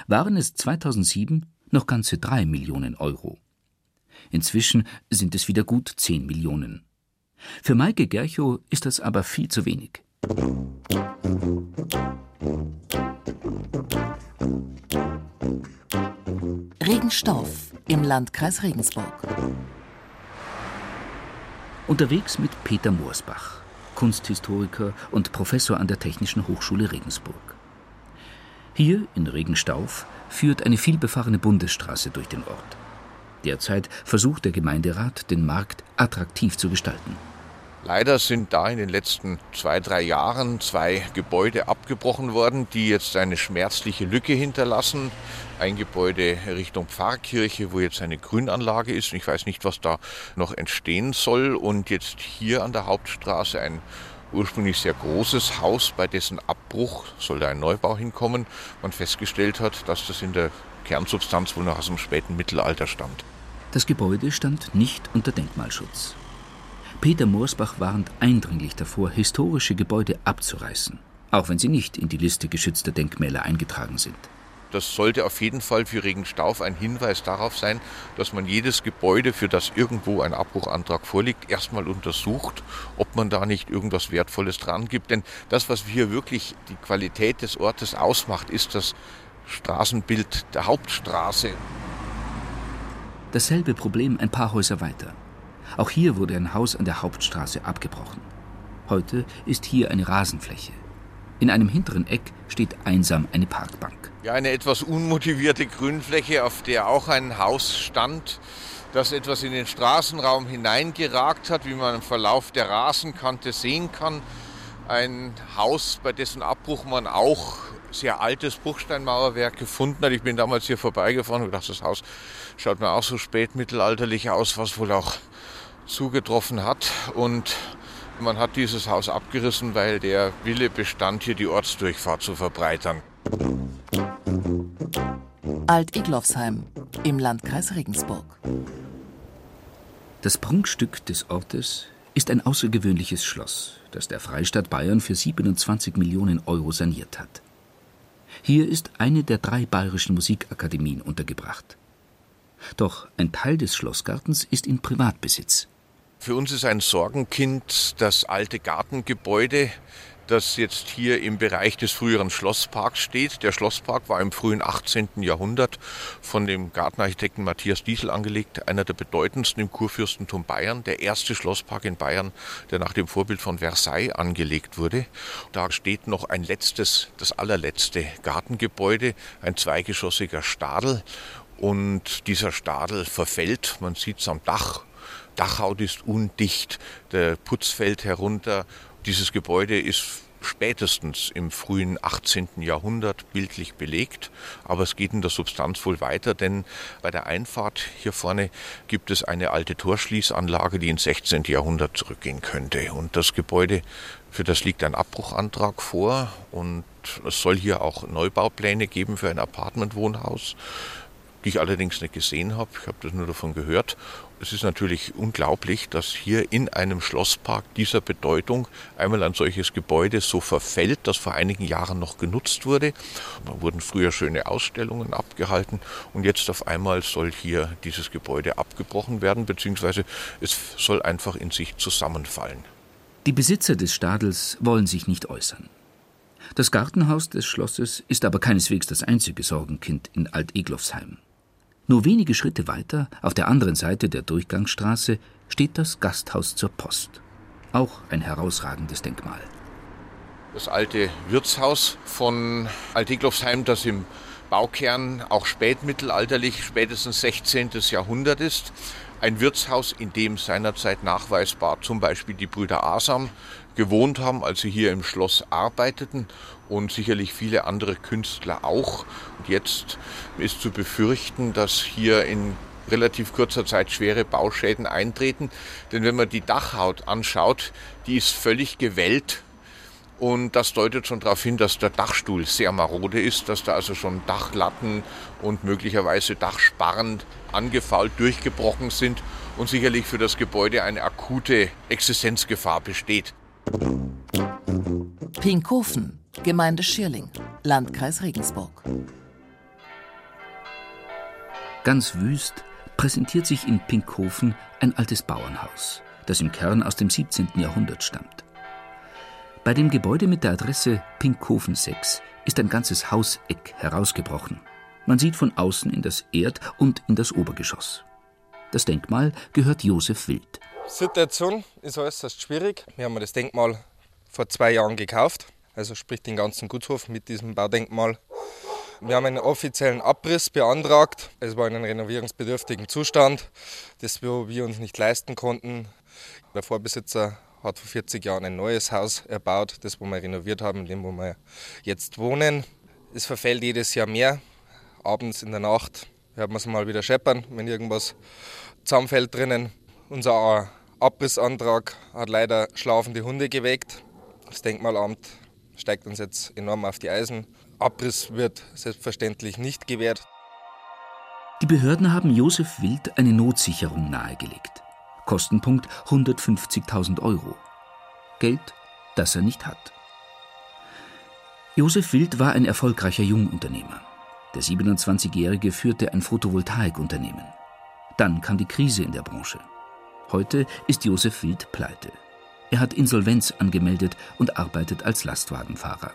waren es 2007 noch ganze 3 Millionen Euro. Inzwischen sind es wieder gut 10 Millionen. Für Maike Gerchow ist das aber viel zu wenig. Regenstauf im Landkreis Regensburg. Unterwegs mit Peter Moorsbach, Kunsthistoriker und Professor an der Technischen Hochschule Regensburg. Hier in Regenstauf führt eine vielbefahrene Bundesstraße durch den Ort. Derzeit versucht der Gemeinderat, den Markt attraktiv zu gestalten. Leider sind da in den letzten zwei, drei Jahren zwei Gebäude abgebrochen worden, die jetzt eine schmerzliche Lücke hinterlassen. Ein Gebäude Richtung Pfarrkirche, wo jetzt eine Grünanlage ist. Ich weiß nicht, was da noch entstehen soll. Und jetzt hier an der Hauptstraße ein ursprünglich sehr großes Haus, bei dessen Abbruch soll da ein Neubau hinkommen, man festgestellt hat, dass das in der Kernsubstanz wohl noch aus dem späten Mittelalter stammt. Das Gebäude stand nicht unter Denkmalschutz. Peter Moorsbach warnt eindringlich davor, historische Gebäude abzureißen, auch wenn sie nicht in die Liste geschützter Denkmäler eingetragen sind. Das sollte auf jeden Fall für Regenstauf ein Hinweis darauf sein, dass man jedes Gebäude, für das irgendwo ein Abbruchantrag vorliegt, erstmal untersucht, ob man da nicht irgendwas Wertvolles dran gibt. Denn das, was hier wirklich die Qualität des Ortes ausmacht, ist das Straßenbild der Hauptstraße. Dasselbe Problem ein paar Häuser weiter. Auch hier wurde ein Haus an der Hauptstraße abgebrochen. Heute ist hier eine Rasenfläche. In einem hinteren Eck steht einsam eine Parkbank. Ja, eine etwas unmotivierte Grünfläche, auf der auch ein Haus stand, das etwas in den Straßenraum hineingeragt hat, wie man im Verlauf der Rasenkante sehen kann. Ein Haus, bei dessen Abbruch man auch sehr altes Bruchsteinmauerwerk gefunden hat. Ich bin damals hier vorbeigefahren und dachte, das Haus schaut mir auch so spätmittelalterlich aus, was wohl auch zugetroffen hat. Und man hat dieses Haus abgerissen, weil der Wille bestand, hier die Ortsdurchfahrt zu verbreitern. Alt-Iglofsheim im Landkreis Regensburg. Das Prunkstück des Ortes ist ein außergewöhnliches Schloss, das der Freistaat Bayern für 27 Millionen Euro saniert hat. Hier ist eine der drei bayerischen Musikakademien untergebracht. Doch ein Teil des Schlossgartens ist in Privatbesitz. Für uns ist ein Sorgenkind das alte Gartengebäude, das jetzt hier im Bereich des früheren Schlossparks steht. Der Schlosspark war im frühen 18. Jahrhundert von dem Gartenarchitekten Matthias Diesel angelegt, einer der bedeutendsten im Kurfürstentum Bayern, der erste Schlosspark in Bayern, der nach dem Vorbild von Versailles angelegt wurde. Da steht noch ein letztes, das allerletzte Gartengebäude, ein zweigeschossiger Stadel. Und dieser Stadel verfällt, man sieht es am Dach Dachhaut ist undicht, der Putz fällt herunter. Dieses Gebäude ist spätestens im frühen 18. Jahrhundert bildlich belegt, aber es geht in der Substanz wohl weiter, denn bei der Einfahrt hier vorne gibt es eine alte Torschließanlage, die ins 16. Jahrhundert zurückgehen könnte. Und das Gebäude, für das liegt ein Abbruchantrag vor und es soll hier auch Neubaupläne geben für ein Apartmentwohnhaus die ich allerdings nicht gesehen habe. Ich habe das nur davon gehört. Es ist natürlich unglaublich, dass hier in einem Schlosspark dieser Bedeutung einmal ein solches Gebäude so verfällt, das vor einigen Jahren noch genutzt wurde. Da wurden früher schöne Ausstellungen abgehalten und jetzt auf einmal soll hier dieses Gebäude abgebrochen werden, beziehungsweise es soll einfach in sich zusammenfallen. Die Besitzer des Stadels wollen sich nicht äußern. Das Gartenhaus des Schlosses ist aber keineswegs das einzige Sorgenkind in Alt-Eglofsheim. Nur wenige Schritte weiter, auf der anderen Seite der Durchgangsstraße, steht das Gasthaus zur Post. Auch ein herausragendes Denkmal. Das alte Wirtshaus von Altiglofsheim, das im Baukern auch spätmittelalterlich, spätestens 16. Jahrhundert ist. Ein Wirtshaus, in dem seinerzeit nachweisbar zum Beispiel die Brüder Asam gewohnt haben, als sie hier im Schloss arbeiteten und sicherlich viele andere Künstler auch. Und jetzt ist zu befürchten, dass hier in relativ kurzer Zeit schwere Bauschäden eintreten. Denn wenn man die Dachhaut anschaut, die ist völlig gewellt. Und das deutet schon darauf hin, dass der Dachstuhl sehr marode ist, dass da also schon Dachlatten und möglicherweise Dachsparren angefault durchgebrochen sind und sicherlich für das Gebäude eine akute Existenzgefahr besteht. Pinkhofen, Gemeinde Schirling, Landkreis Regensburg. Ganz wüst präsentiert sich in Pinkhofen ein altes Bauernhaus, das im Kern aus dem 17. Jahrhundert stammt. Bei dem Gebäude mit der Adresse Pinkhofen 6 ist ein ganzes Hauseck herausgebrochen. Man sieht von außen in das Erd- und in das Obergeschoss. Das Denkmal gehört Josef Wild. Situation ist äußerst schwierig. Wir haben das Denkmal vor zwei Jahren gekauft, also sprich den ganzen Gutshof mit diesem Baudenkmal. Wir haben einen offiziellen Abriss beantragt. Es war in einem renovierungsbedürftigen Zustand, das wir uns nicht leisten konnten. Der Vorbesitzer hat vor 40 Jahren ein neues Haus erbaut, das wo wir renoviert haben, in dem wo wir jetzt wohnen. Es verfällt jedes Jahr mehr. Abends in der Nacht hört man es mal wieder scheppern, wenn irgendwas zusammenfällt drinnen. Unser Abrissantrag hat leider schlafende Hunde geweckt. Das Denkmalamt steigt uns jetzt enorm auf die Eisen. Abriss wird selbstverständlich nicht gewährt. Die Behörden haben Josef Wild eine Notsicherung nahegelegt. Kostenpunkt 150.000 Euro. Geld, das er nicht hat. Josef Wild war ein erfolgreicher Jungunternehmer. Der 27-Jährige führte ein Photovoltaikunternehmen. Dann kam die Krise in der Branche. Heute ist Josef Wild pleite. Er hat Insolvenz angemeldet und arbeitet als Lastwagenfahrer.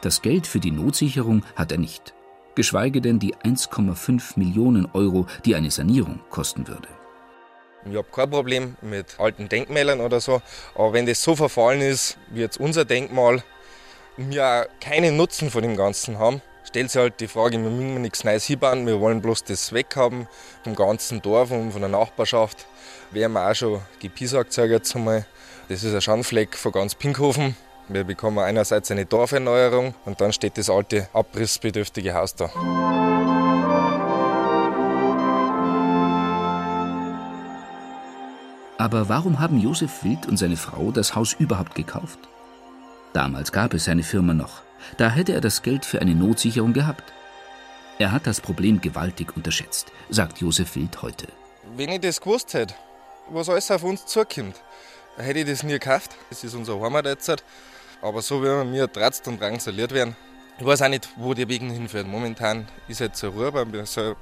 Das Geld für die Notsicherung hat er nicht, geschweige denn die 1,5 Millionen Euro, die eine Sanierung kosten würde. Ich habe kein Problem mit alten Denkmälern oder so, aber wenn das so verfallen ist wie jetzt unser Denkmal wir keinen Nutzen von dem Ganzen haben, stellt sich halt die Frage, wir müssen nichts Neues hinbauen, wir wollen bloß das weghaben vom ganzen Dorf und von der Nachbarschaft. Wir haben auch schon gepiesackt, sage ich jetzt einmal. Das ist ein Schandfleck von ganz Pinkhofen. Wir bekommen einerseits eine Dorferneuerung und dann steht das alte abrissbedürftige Haus da. Aber warum haben Josef Wild und seine Frau das Haus überhaupt gekauft? Damals gab es seine Firma noch. Da hätte er das Geld für eine Notsicherung gehabt. Er hat das Problem gewaltig unterschätzt, sagt Josef Wild heute. Wenn ich das gewusst hätte, was alles auf uns zukommt, hätte ich das nie gekauft. Das ist unser Heimat jetzt. Aber so wie wir mir tratzt und drangsaliert werden, ich weiß auch nicht, wo der Weg hinführt. Momentan ist jetzt zur Ruhe,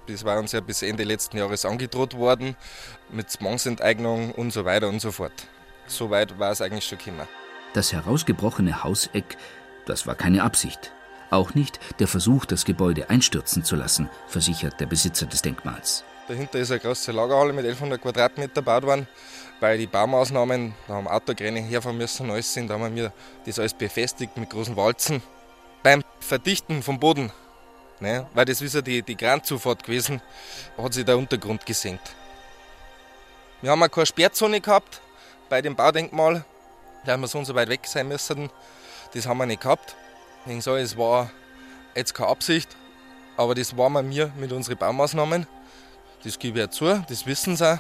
das war uns ja bis Ende letzten Jahres angedroht worden, mit Zwangsenteignung und so weiter und so fort. So weit war es eigentlich schon gekommen. Das herausgebrochene Hauseck, das war keine Absicht. Auch nicht der Versuch, das Gebäude einstürzen zu lassen, versichert der Besitzer des Denkmals. Dahinter ist eine große Lagerhalle mit 1100 Quadratmeter gebaut worden, weil die Baumaßnahmen, da haben Autokräne herfahren müssen, alles sind, da haben wir das alles befestigt mit großen Walzen beim Verdichten vom Boden, ne, weil das ist ja die, die Grandzufahrt gewesen, hat sich der Untergrund gesenkt. Wir haben auch keine Sperrzone gehabt bei dem Baudenkmal, da wir so so weit weg sein müssen. Das haben wir nicht gehabt. Ich sage, es war jetzt keine Absicht, aber das war mir mit unseren Baumaßnahmen. Das gebe ich zu, das wissen sie auch.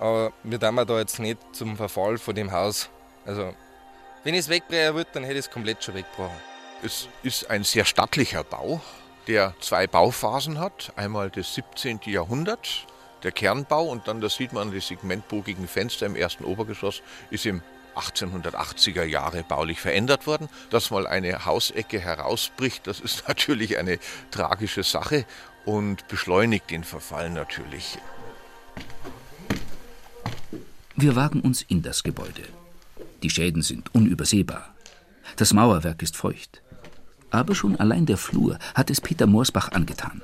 Aber wir tun da jetzt nicht zum Verfall von dem Haus. Also, wenn ich es wegbrechen würde, dann hätte ich es komplett schon weggebrochen. Es ist ein sehr stattlicher Bau, der zwei Bauphasen hat. Einmal das 17. Jahrhundert, der Kernbau, und dann, das sieht man, die segmentbogigen Fenster im ersten Obergeschoss, ist im 1880er Jahre baulich verändert worden. Dass mal eine Hausecke herausbricht, das ist natürlich eine tragische Sache und beschleunigt den Verfall natürlich. Wir wagen uns in das Gebäude. Die Schäden sind unübersehbar. Das Mauerwerk ist feucht. Aber schon allein der Flur hat es Peter Moorsbach angetan.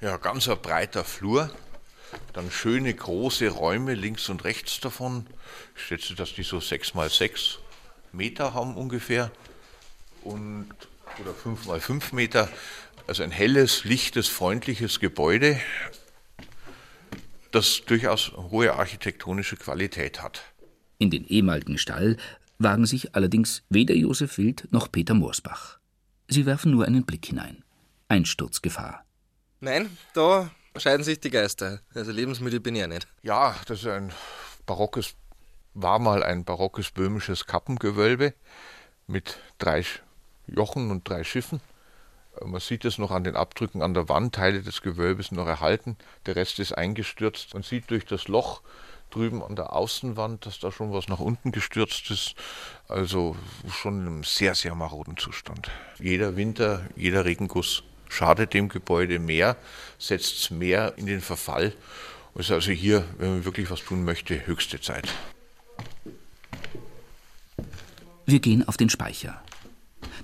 Ja, ganz ein breiter Flur, dann schöne große Räume links und rechts davon. Ich schätze, dass die so sechs mal sechs Meter haben ungefähr und oder fünf mal fünf Meter. Also ein helles, lichtes, freundliches Gebäude, das durchaus hohe architektonische Qualität hat. In den ehemaligen Stall wagen sich allerdings weder Josef Wild noch Peter Moorsbach. Sie werfen nur einen Blick hinein. Einsturzgefahr. Nein, da scheiden sich die Geister. Also Lebensmittel bin ich ja nicht. Ja, das ist ein barockes, war mal ein barockes böhmisches Kappengewölbe mit drei Jochen und drei Schiffen. Man sieht es noch an den Abdrücken an der Wand, Teile des Gewölbes noch erhalten, der Rest ist eingestürzt. Man sieht durch das Loch drüben an der Außenwand, dass da schon was nach unten gestürzt ist. Also schon in einem sehr, sehr maroden Zustand. Jeder Winter, jeder Regenguss schadet dem Gebäude mehr, setzt es mehr in den Verfall. Es ist also hier, wenn man wirklich was tun möchte, höchste Zeit. Wir gehen auf den Speicher.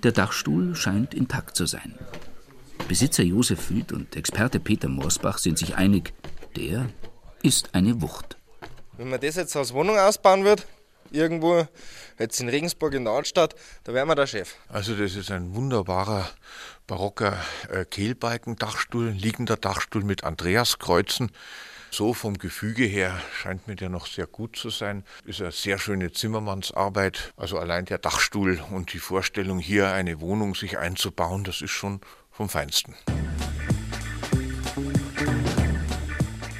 Der Dachstuhl scheint intakt zu sein. Besitzer Josef Wild und Experte Peter Morsbach sind sich einig, der ist eine Wucht. Wenn man das jetzt als Wohnung ausbauen wird, irgendwo, jetzt in Regensburg in der Altstadt, da wären wir der Chef. Also das ist ein wunderbarer barocker äh, Kehlbalken-Dachstuhl, liegender Dachstuhl mit Andreaskreuzen. So vom Gefüge her scheint mir der noch sehr gut zu sein. Ist eine sehr schöne Zimmermannsarbeit. Also allein der Dachstuhl und die Vorstellung, hier eine Wohnung sich einzubauen, das ist schon vom Feinsten.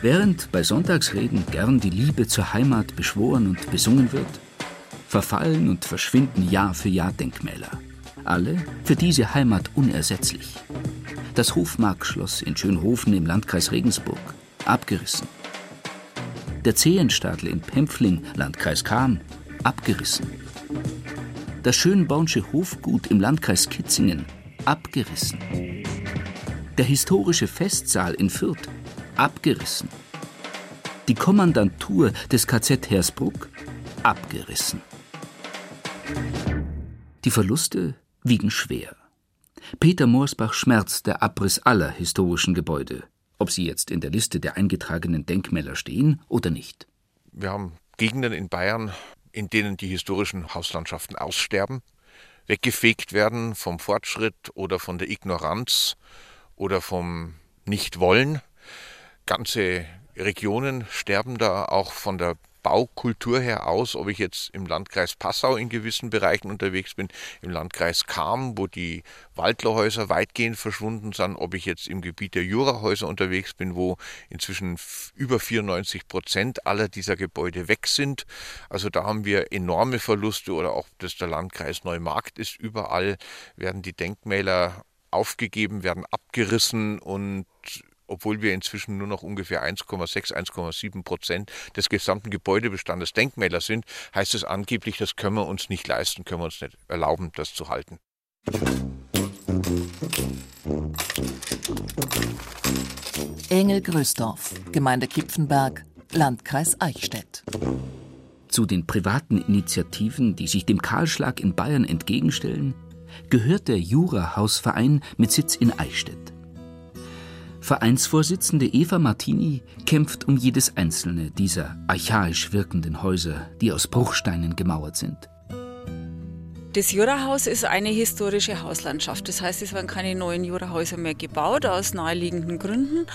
Während bei Sonntagsreden gern die Liebe zur Heimat beschworen und besungen wird, verfallen und verschwinden Jahr für Jahr Denkmäler. Alle für diese Heimat unersetzlich. Das Hofmarkschloss in Schönhofen im Landkreis Regensburg, abgerissen. Der Zehenstadel in Pempfling, Landkreis Cham, abgerissen. Das Schönbornsche Hofgut im Landkreis Kitzingen, abgerissen. Der historische Festsaal in Fürth, abgerissen. Die Kommandantur des KZ Hersbruck, abgerissen. Die Verluste wiegen schwer. Peter Moorsbach schmerzt der Abriss aller historischen Gebäude, ob sie jetzt in der Liste der eingetragenen Denkmäler stehen oder nicht. Wir haben Gegenden in Bayern, in denen die historischen Hauslandschaften aussterben, weggefegt werden vom Fortschritt oder von der Ignoranz oder vom Nichtwollen. Ganze Regionen sterben da auch von der Baukultur her aus, ob ich jetzt im Landkreis Passau in gewissen Bereichen unterwegs bin, im Landkreis Cham, wo die Waldlerhäuser weitgehend verschwunden sind, ob ich jetzt im Gebiet der Jurahäuser unterwegs bin, wo inzwischen über 94 Prozent aller dieser Gebäude weg sind. Also da haben wir enorme Verluste oder auch das der Landkreis Neumarkt ist. Überall werden die Denkmäler aufgegeben, werden abgerissen und obwohl wir inzwischen nur noch ungefähr 1,6, 1,7 Prozent des gesamten Gebäudebestandes Denkmäler sind, heißt es angeblich, das können wir uns nicht leisten, können wir uns nicht erlauben, das zu halten. Engel Grösdorf, Gemeinde Kipfenberg, Landkreis Eichstätt. Zu den privaten Initiativen, die sich dem Kahlschlag in Bayern entgegenstellen, gehört der Jura-Hausverein mit Sitz in Eichstätt. Vereinsvorsitzende Eva Martini kämpft um jedes einzelne dieser archaisch wirkenden Häuser, die aus Bruchsteinen gemauert sind. Das Jurahaus ist eine historische Hauslandschaft. Das heißt, es werden keine neuen Jurahäuser mehr gebaut, aus naheliegenden Gründen.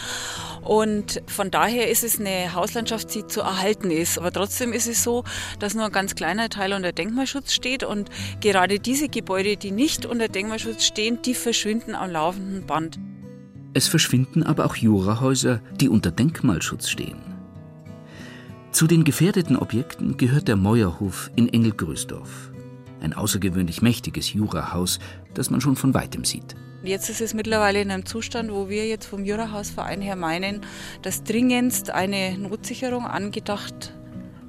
Und von daher ist es eine Hauslandschaft, die zu erhalten ist. Aber trotzdem ist es so, dass nur ein ganz kleiner Teil unter Denkmalschutz steht. Und gerade diese Gebäude, die nicht unter Denkmalschutz stehen, die verschwinden am laufenden Band. Es verschwinden aber auch Jurahäuser, die unter Denkmalschutz stehen. Zu den gefährdeten Objekten gehört der Meuerhof in Engelgrösdorf. Ein außergewöhnlich mächtiges Jurahaus, das man schon von weitem sieht. Jetzt ist es mittlerweile in einem Zustand, wo wir jetzt vom Jurahausverein her meinen, dass dringendst eine Notsicherung angedacht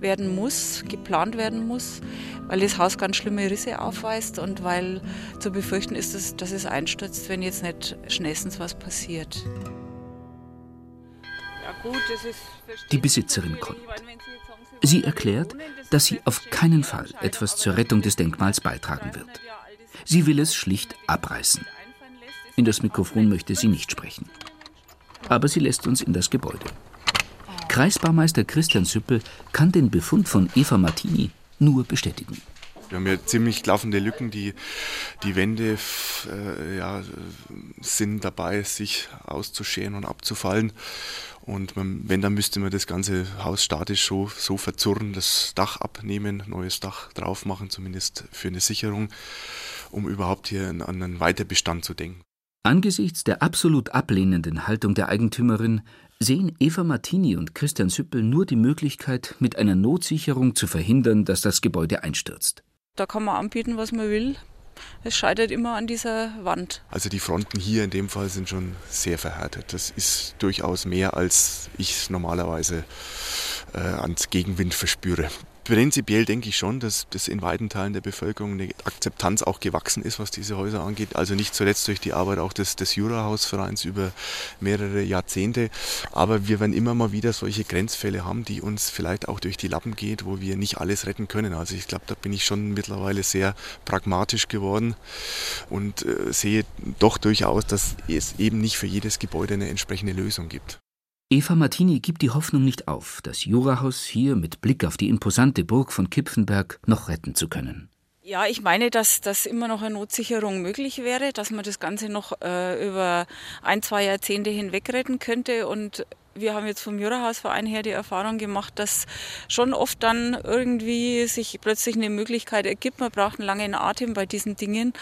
werden muss, geplant werden muss, weil das Haus ganz schlimme Risse aufweist und weil zu befürchten ist, dass, dass es einstürzt, wenn jetzt nicht schnellstens was passiert. Die Besitzerin kommt. Sie erklärt, dass sie auf keinen Fall etwas zur Rettung des Denkmals beitragen wird. Sie will es schlicht abreißen. In das Mikrofon möchte sie nicht sprechen. Aber sie lässt uns in das Gebäude. Kreisbaumeister Christian Süppel kann den Befund von Eva Martini nur bestätigen. Wir haben ja ziemlich klaffende Lücken. Die, die Wände äh, ja, sind dabei, sich auszuscheren und abzufallen. Und man, wenn, dann müsste man das ganze Haus statisch so, so verzurren, das Dach abnehmen, neues Dach drauf machen, zumindest für eine Sicherung, um überhaupt hier an einen Weiterbestand zu denken. Angesichts der absolut ablehnenden Haltung der Eigentümerin sehen Eva Martini und Christian Süppel nur die Möglichkeit, mit einer Notsicherung zu verhindern, dass das Gebäude einstürzt. Da kann man anbieten, was man will. Es scheitert immer an dieser Wand. Also die Fronten hier in dem Fall sind schon sehr verhärtet. Das ist durchaus mehr, als ich normalerweise äh, ans Gegenwind verspüre. Prinzipiell denke ich schon, dass das in weiten Teilen der Bevölkerung eine Akzeptanz auch gewachsen ist, was diese Häuser angeht. Also nicht zuletzt durch die Arbeit auch des, des Jura-Hausvereins über mehrere Jahrzehnte. Aber wir werden immer mal wieder solche Grenzfälle haben, die uns vielleicht auch durch die Lappen geht, wo wir nicht alles retten können. Also ich glaube, da bin ich schon mittlerweile sehr pragmatisch geworden und äh, sehe doch durchaus, dass es eben nicht für jedes Gebäude eine entsprechende Lösung gibt. Eva Martini gibt die Hoffnung nicht auf, das Jurahaus hier mit Blick auf die imposante Burg von Kipfenberg noch retten zu können. Ja, ich meine, dass das immer noch eine Notsicherung möglich wäre, dass man das Ganze noch äh, über ein, zwei Jahrzehnte hinweg retten könnte. Und wir haben jetzt vom Jurahausverein her die Erfahrung gemacht, dass schon oft dann irgendwie sich plötzlich eine Möglichkeit ergibt. Man braucht einen langen Atem bei diesen Dingen.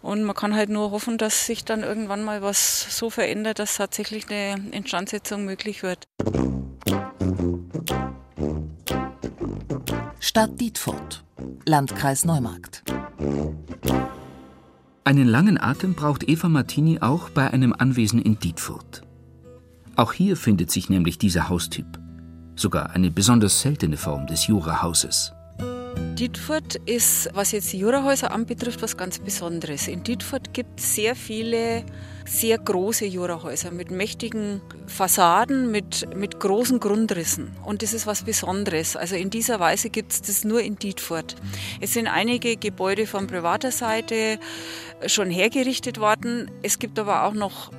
Und man kann halt nur hoffen, dass sich dann irgendwann mal was so verändert, dass tatsächlich eine Instandsetzung möglich wird. Stadt Dietfurt, Landkreis Neumarkt. Einen langen Atem braucht Eva Martini auch bei einem Anwesen in Dietfurt. Auch hier findet sich nämlich dieser Haustyp. Sogar eine besonders seltene Form des Jurahauses. Dietfurt ist, was jetzt die Jurahäuser anbetrifft, was ganz Besonderes. In Dietfurt gibt es sehr viele sehr große Jurahäuser mit mächtigen Fassaden, mit, mit großen Grundrissen. Und das ist was Besonderes. Also in dieser Weise gibt es das nur in Dietfurt. Es sind einige Gebäude von privater Seite schon hergerichtet worden. Es gibt aber auch noch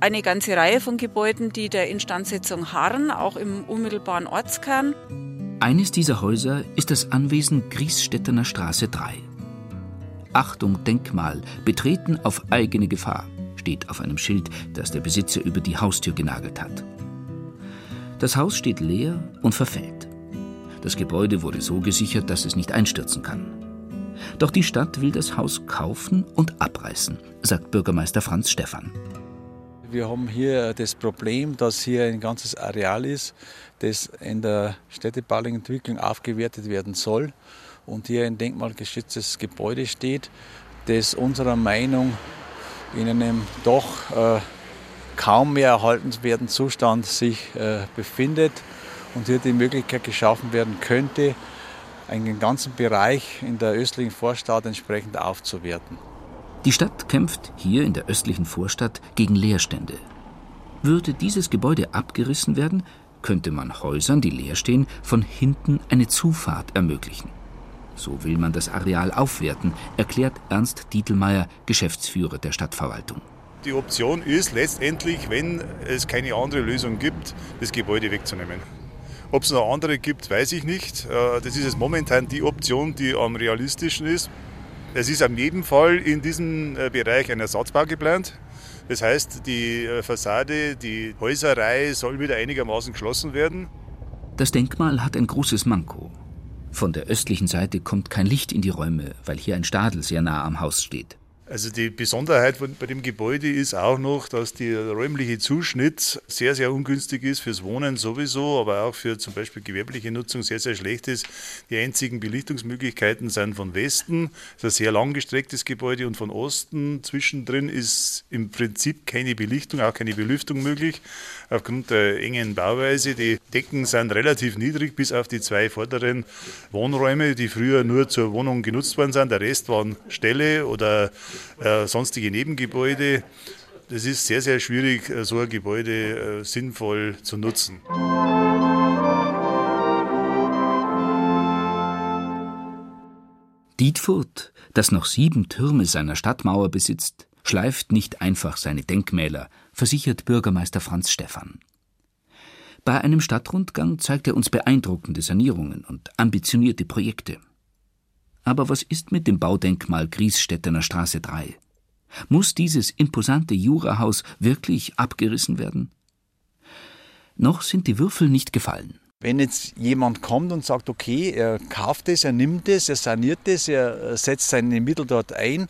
eine ganze Reihe von Gebäuden, die der Instandsetzung harren, auch im unmittelbaren Ortskern. Eines dieser Häuser ist das Anwesen Griesstädtener Straße 3. Achtung Denkmal, betreten auf eigene Gefahr, steht auf einem Schild, das der Besitzer über die Haustür genagelt hat. Das Haus steht leer und verfällt. Das Gebäude wurde so gesichert, dass es nicht einstürzen kann. Doch die Stadt will das Haus kaufen und abreißen, sagt Bürgermeister Franz Stephan. Wir haben hier das Problem, dass hier ein ganzes Areal ist, das in der städtebaulichen Entwicklung aufgewertet werden soll und hier ein denkmalgeschütztes Gebäude steht, das unserer Meinung in einem doch äh, kaum mehr erhaltenswerten Zustand sich äh, befindet und hier die Möglichkeit geschaffen werden könnte, einen ganzen Bereich in der östlichen Vorstadt entsprechend aufzuwerten. Die Stadt kämpft hier in der östlichen Vorstadt gegen Leerstände. Würde dieses Gebäude abgerissen werden, könnte man Häusern, die leer stehen, von hinten eine Zufahrt ermöglichen. So will man das Areal aufwerten, erklärt Ernst Dietelmeier, Geschäftsführer der Stadtverwaltung. Die Option ist letztendlich, wenn es keine andere Lösung gibt, das Gebäude wegzunehmen. Ob es noch andere gibt, weiß ich nicht. Äh, das ist jetzt momentan die Option, die am realistischen ist. Es ist auf jeden Fall in diesem äh, Bereich ein Ersatzbau geplant. Das heißt, die äh, Fassade, die Häuserreihe soll wieder einigermaßen geschlossen werden. Das Denkmal hat ein großes Manko. Von der östlichen Seite kommt kein Licht in die Räume, weil hier ein Stadel sehr nah am Haus steht. Also die Besonderheit bei dem Gebäude ist auch noch, dass der räumliche Zuschnitt sehr, sehr ungünstig ist fürs Wohnen sowieso, aber auch für zum Beispiel gewerbliche Nutzung sehr, sehr schlecht ist. Die einzigen Belichtungsmöglichkeiten sind von Westen, das ist ein sehr langgestrecktes Gebäude und von Osten. Zwischendrin ist im Prinzip keine Belichtung, auch keine Belüftung möglich, aufgrund der engen Bauweise. Die Decken sind relativ niedrig, bis auf die zwei vorderen Wohnräume, die früher nur zur Wohnung genutzt worden sind. Der Rest waren Ställe oder äh, sonstige Nebengebäude. Es ist sehr, sehr schwierig, äh, so ein Gebäude äh, sinnvoll zu nutzen. Dietfurt, das noch sieben Türme seiner Stadtmauer besitzt, schleift nicht einfach seine Denkmäler, versichert Bürgermeister Franz Stephan. Bei einem Stadtrundgang zeigt er uns beeindruckende Sanierungen und ambitionierte Projekte. Aber was ist mit dem Baudenkmal Griesstädtener Straße 3? Muss dieses imposante Jurahaus wirklich abgerissen werden? Noch sind die Würfel nicht gefallen. Wenn jetzt jemand kommt und sagt, okay, er kauft es, er nimmt es, er saniert es, er setzt seine Mittel dort ein,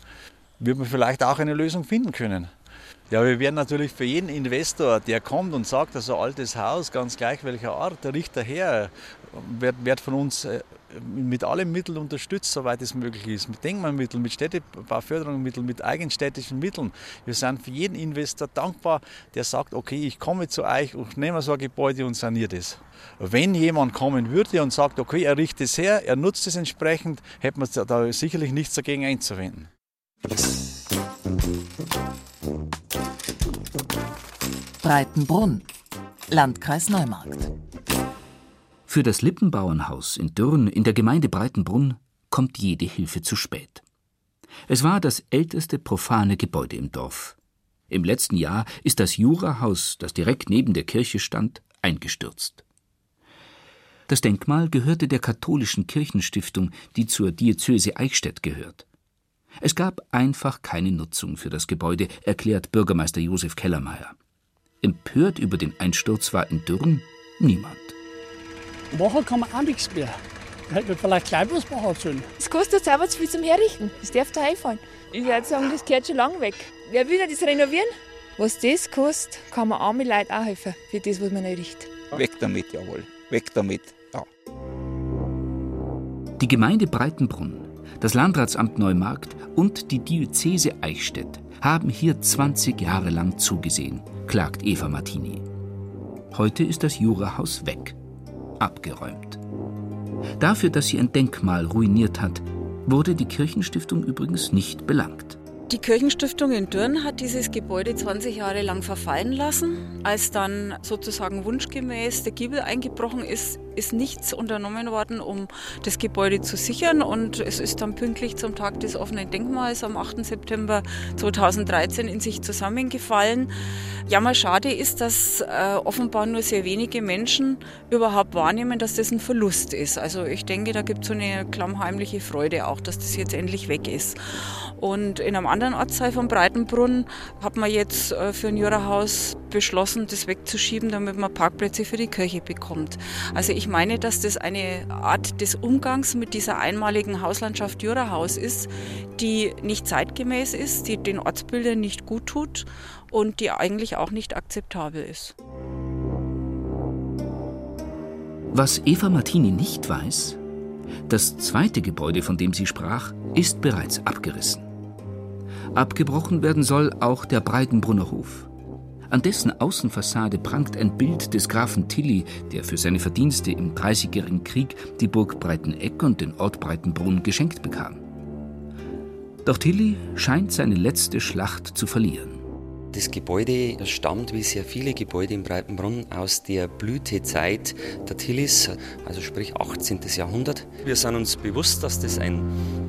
wird man vielleicht auch eine Lösung finden können. Ja, wir werden natürlich für jeden Investor, der kommt und sagt, also altes Haus, ganz gleich welcher Art, der Richter her, wird, wird von uns äh, mit allen Mitteln unterstützt, soweit es möglich ist. Mit Denkmalmitteln, mit Städtebauförderungsmitteln, mit eigenstädtischen Mitteln. Wir sind für jeden Investor dankbar, der sagt, okay, ich komme zu euch und nehme so ein Gebäude und saniere das. Wenn jemand kommen würde und sagt, okay, er richtet es her, er nutzt es entsprechend, hätte man da sicherlich nichts dagegen einzuwenden. Breitenbrunn, Landkreis Neumarkt. Für das Lippenbauernhaus in Dürn in der Gemeinde Breitenbrunn kommt jede Hilfe zu spät. Es war das älteste profane Gebäude im Dorf. Im letzten Jahr ist das Jurahaus, das direkt neben der Kirche stand, eingestürzt. Das Denkmal gehörte der katholischen Kirchenstiftung, die zur Diözese Eichstätt gehört. Es gab einfach keine Nutzung für das Gebäude, erklärt Bürgermeister Josef Kellermeier. Empört über den Einsturz war in Dürren niemand. Machen kann man auch nichts mehr. Hätte man vielleicht gleich was machen sollen. Es kostet selber zu viel zum Herrichten. Das darf da einfallen. Ich würde sagen, das gehört schon lange weg. Wer will denn das renovieren? Was das kostet, kann man arme Leute auch helfen, für das, was man errichtet. Weg damit, jawohl. Weg damit, ja. Die Gemeinde Breitenbrunn, das Landratsamt Neumarkt und die Diözese Eichstätt haben hier 20 Jahre lang zugesehen, klagt Eva Martini. Heute ist das Jurahaus weg, abgeräumt. Dafür, dass sie ein Denkmal ruiniert hat, wurde die Kirchenstiftung übrigens nicht belangt. Die Kirchenstiftung in Dürn hat dieses Gebäude 20 Jahre lang verfallen lassen. Als dann sozusagen wunschgemäß der Giebel eingebrochen ist, ist nichts unternommen worden, um das Gebäude zu sichern. Und es ist dann pünktlich zum Tag des offenen Denkmals am 8. September 2013 in sich zusammengefallen. Jammerschade ist, dass äh, offenbar nur sehr wenige Menschen überhaupt wahrnehmen, dass das ein Verlust ist. Also ich denke, da gibt es so eine klammheimliche Freude auch, dass das jetzt endlich weg ist. Und in einem anderen Ortsteil von Breitenbrunn hat man jetzt äh, für ein Jurahaus beschlossen, das wegzuschieben, damit man Parkplätze für die Kirche bekommt. Also ich meine, dass das eine Art des Umgangs mit dieser einmaligen Hauslandschaft Jurahaus ist, die nicht zeitgemäß ist, die den Ortsbildern nicht gut tut und die eigentlich auch nicht akzeptabel ist. Was Eva Martini nicht weiß, das zweite Gebäude, von dem sie sprach, ist bereits abgerissen. Abgebrochen werden soll auch der Breitenbrunner Hof. An dessen Außenfassade prangt ein Bild des Grafen Tilly, der für seine Verdienste im Dreißigjährigen Krieg die Burg Breiteneck und den Ort Breitenbrunn geschenkt bekam. Doch Tilly scheint seine letzte Schlacht zu verlieren. Das Gebäude stammt wie sehr viele Gebäude in Breitenbrunn aus der Blütezeit der Tillis, also sprich 18. Jahrhundert. Wir sind uns bewusst, dass das ein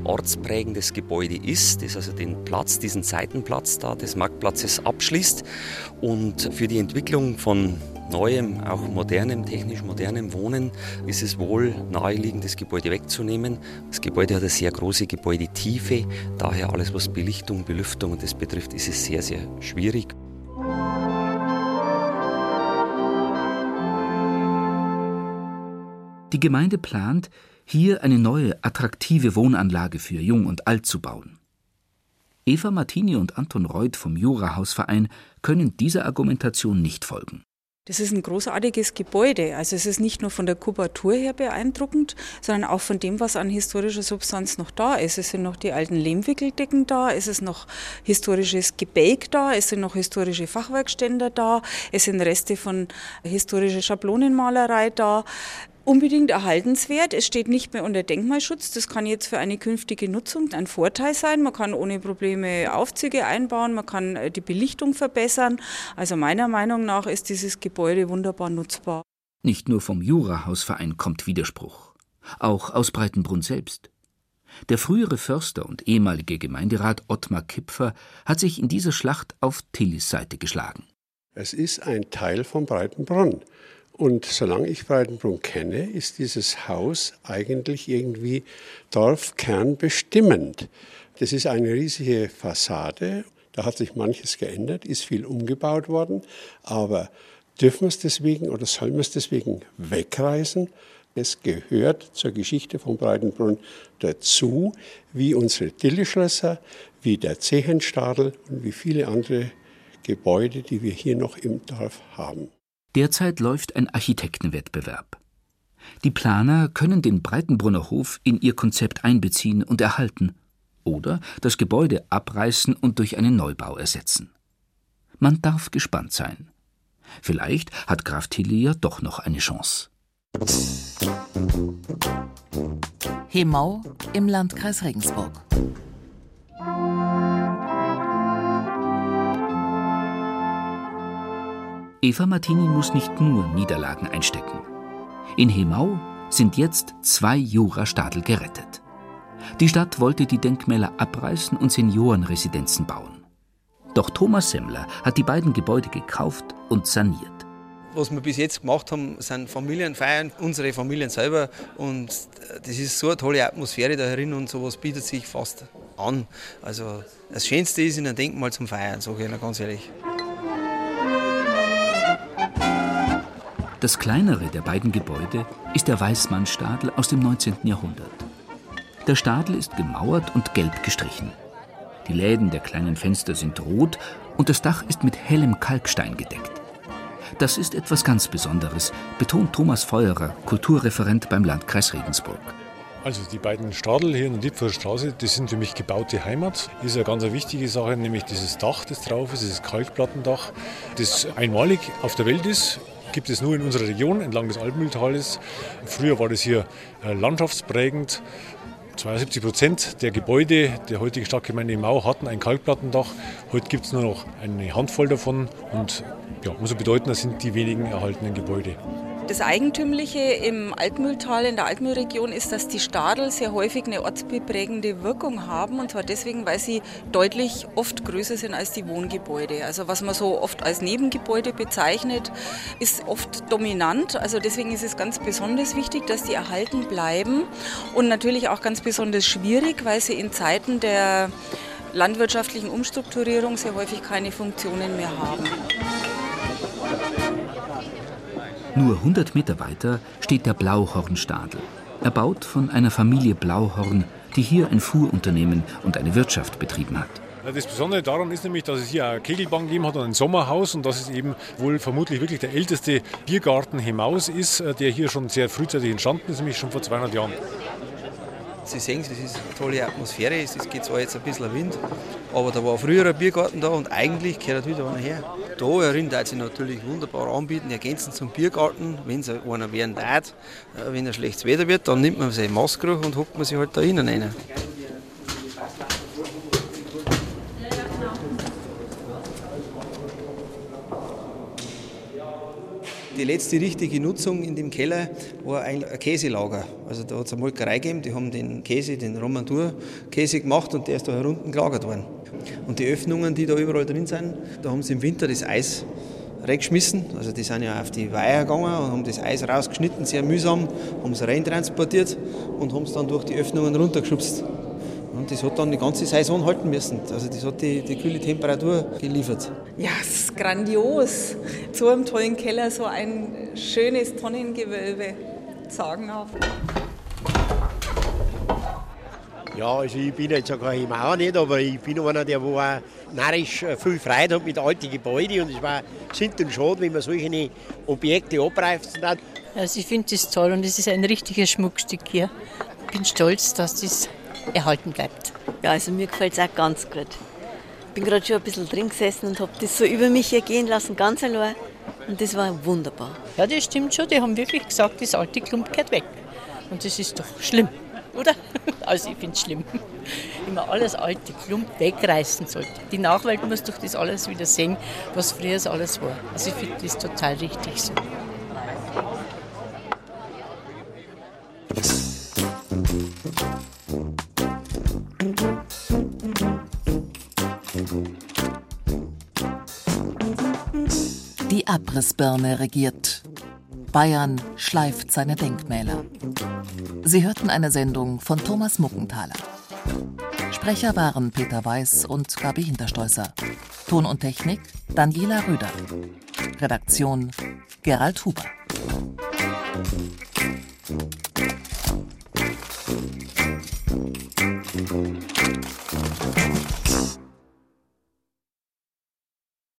ortsprägendes Gebäude ist, das also den Platz, diesen Seitenplatz da des Marktplatzes abschließt und für die Entwicklung von neuem, auch modernem, technisch modernem Wohnen ist es wohl naheliegend, das Gebäude wegzunehmen. Das Gebäude hat eine sehr große Gebäudetiefe, daher alles, was Belichtung, Belüftung und das betrifft, ist es sehr, sehr schwierig. Die Gemeinde plant, hier eine neue, attraktive Wohnanlage für Jung und Alt zu bauen. Eva Martini und Anton Reuth vom Jurahausverein können dieser Argumentation nicht folgen. Das ist ein großartiges Gebäude. Also es ist nicht nur von der Kubatur her beeindruckend, sondern auch von dem, was an historischer Substanz noch da ist. Es sind noch die alten Lehmwickeldecken da, es ist noch historisches Gebälk da, es sind noch historische Fachwerkständer da, es sind Reste von historischer Schablonenmalerei da unbedingt erhaltenswert. Es steht nicht mehr unter Denkmalschutz. Das kann jetzt für eine künftige Nutzung ein Vorteil sein. Man kann ohne Probleme Aufzüge einbauen, man kann äh, die Belichtung verbessern. Also meiner Meinung nach ist dieses Gebäude wunderbar nutzbar. Nicht nur vom Jurahausverein kommt Widerspruch, auch aus Breitenbrunn selbst. Der frühere Förster und ehemalige Gemeinderat Ottmar Kipfer hat sich in dieser Schlacht auf Tillys Seite geschlagen. Es ist ein Teil von Breitenbrunn. Und solange ich Breitenbrunn kenne, ist dieses Haus eigentlich irgendwie dorfkernbestimmend. Das ist eine riesige Fassade. Da hat sich manches geändert, ist viel umgebaut worden. Aber dürfen wir es deswegen oder sollen wir es deswegen wegreißen? Es gehört zur Geschichte von Breitenbrunn dazu, wie unsere Dilleschlösser, wie der Zehenstadel und wie viele andere Gebäude, die wir hier noch im Dorf haben. Derzeit läuft ein Architektenwettbewerb. Die Planer können den Breitenbrunner Hof in ihr Konzept einbeziehen und erhalten oder das Gebäude abreißen und durch einen Neubau ersetzen. Man darf gespannt sein. Vielleicht hat Graf Tilly ja doch noch eine Chance. Hemau im Landkreis Regensburg. Eva Martini muss nicht nur Niederlagen einstecken. In Hemau sind jetzt zwei Jurastadel gerettet. Die Stadt wollte die Denkmäler abreißen und Seniorenresidenzen bauen. Doch Thomas Semmler hat die beiden Gebäude gekauft und saniert. Was wir bis jetzt gemacht haben, sind Familienfeiern, unsere Familien selber. Und das ist so eine tolle Atmosphäre da herin und sowas bietet sich fast an. Also das Schönste ist in einem Denkmal zum Feiern, sage ich Ihnen ganz ehrlich. Das kleinere der beiden Gebäude ist der Weißmannstadel aus dem 19. Jahrhundert. Der Stadel ist gemauert und gelb gestrichen. Die Läden der kleinen Fenster sind rot und das Dach ist mit hellem Kalkstein gedeckt. Das ist etwas ganz Besonderes, betont Thomas Feuerer, Kulturreferent beim Landkreis Regensburg. Also die beiden Stadel hier in der Diepfer Straße, das sind für mich gebaute Heimat. Das ist eine ganz wichtige Sache, nämlich dieses Dach, das drauf ist, dieses Kalkplattendach, das einmalig auf der Welt ist. Gibt es nur in unserer Region entlang des Altmühltales. Früher war das hier äh, landschaftsprägend. 72 Prozent der Gebäude der heutigen Stadtgemeinde Mau hatten ein Kalkplattendach. Heute gibt es nur noch eine Handvoll davon und ja, umso bedeutender sind die wenigen erhaltenen Gebäude. Das Eigentümliche im Altmühltal, in der Altmühlregion, ist, dass die Stadel sehr häufig eine ortsbeprägende Wirkung haben. Und zwar deswegen, weil sie deutlich oft größer sind als die Wohngebäude. Also was man so oft als Nebengebäude bezeichnet, ist oft dominant. Also deswegen ist es ganz besonders wichtig, dass die erhalten bleiben. Und natürlich auch ganz besonders schwierig, weil sie in Zeiten der landwirtschaftlichen Umstrukturierung sehr häufig keine Funktionen mehr haben. Nur 100 Meter weiter steht der Blauhornstadel, erbaut von einer Familie Blauhorn, die hier ein Fuhrunternehmen und eine Wirtschaft betrieben hat. Das Besondere daran ist nämlich, dass es hier eine Kegelbahn gegeben hat und ein Sommerhaus und dass es eben wohl vermutlich wirklich der älteste Biergarten Hemaus ist, äh, der hier schon sehr frühzeitig entstanden ist, nämlich schon vor 200 Jahren. Sie sehen, das ist eine tolle Atmosphäre. Es geht zwar jetzt ein bisschen Wind, aber da war früher ein Biergarten da und eigentlich gehört wieder einer her. Da erinnert sich natürlich wunderbar anbieten, ergänzend zum Biergarten. Wenn es einer werden darf, äh, wenn ein schlechtes Wetter wird, dann nimmt man seine Maske und hockt man sich halt da innen rein. Die letzte richtige Nutzung in dem Keller war ein Käselager. Also da hat es eine Molkerei gegeben, die haben den Käse, den Romandur-Käse gemacht und der ist da herunten gelagert worden. Und die Öffnungen, die da überall drin sind, da haben sie im Winter das Eis reingeschmissen. Also die sind ja auf die Weiher gegangen und haben das Eis rausgeschnitten, sehr mühsam, haben es reintransportiert und haben es dann durch die Öffnungen runtergeschubst. Und das hat dann die ganze Saison halten müssen. Also das hat die, die kühle Temperatur geliefert. Ja, es ist grandios. So einem tollen Keller so ein schönes Tonnengewölbe. Sagenhaft. Ja, also ich bin jetzt sogar im Mauer nicht, aber ich bin einer, der wo auch narrisch viel Freude hat mit alten Gebäuden und es war sind dann schade, wenn man solche Objekte abreißt. Also ich finde das toll und es ist ein richtiges Schmuckstück hier. Ich bin stolz, dass das erhalten bleibt. Ja, also mir gefällt es auch ganz gut. Ich bin gerade schon ein bisschen drin gesessen und habe das so über mich ergehen lassen, ganz allein. Und das war wunderbar. Ja, das stimmt schon. Die haben wirklich gesagt, das alte Klump geht weg. Und das ist doch schlimm, oder? Also ich finde es schlimm. Man alles alte Klump wegreißen sollte. Die Nachwelt muss doch das alles wieder sehen, was früher alles war. Also ich finde das total richtig so. Die Abrissbirne regiert. Bayern schleift seine Denkmäler. Sie hörten eine Sendung von Thomas Muckenthaler. Sprecher waren Peter Weiß und Gabi Hinterstäußer. Ton und Technik Daniela Rüder. Redaktion Gerald Huber.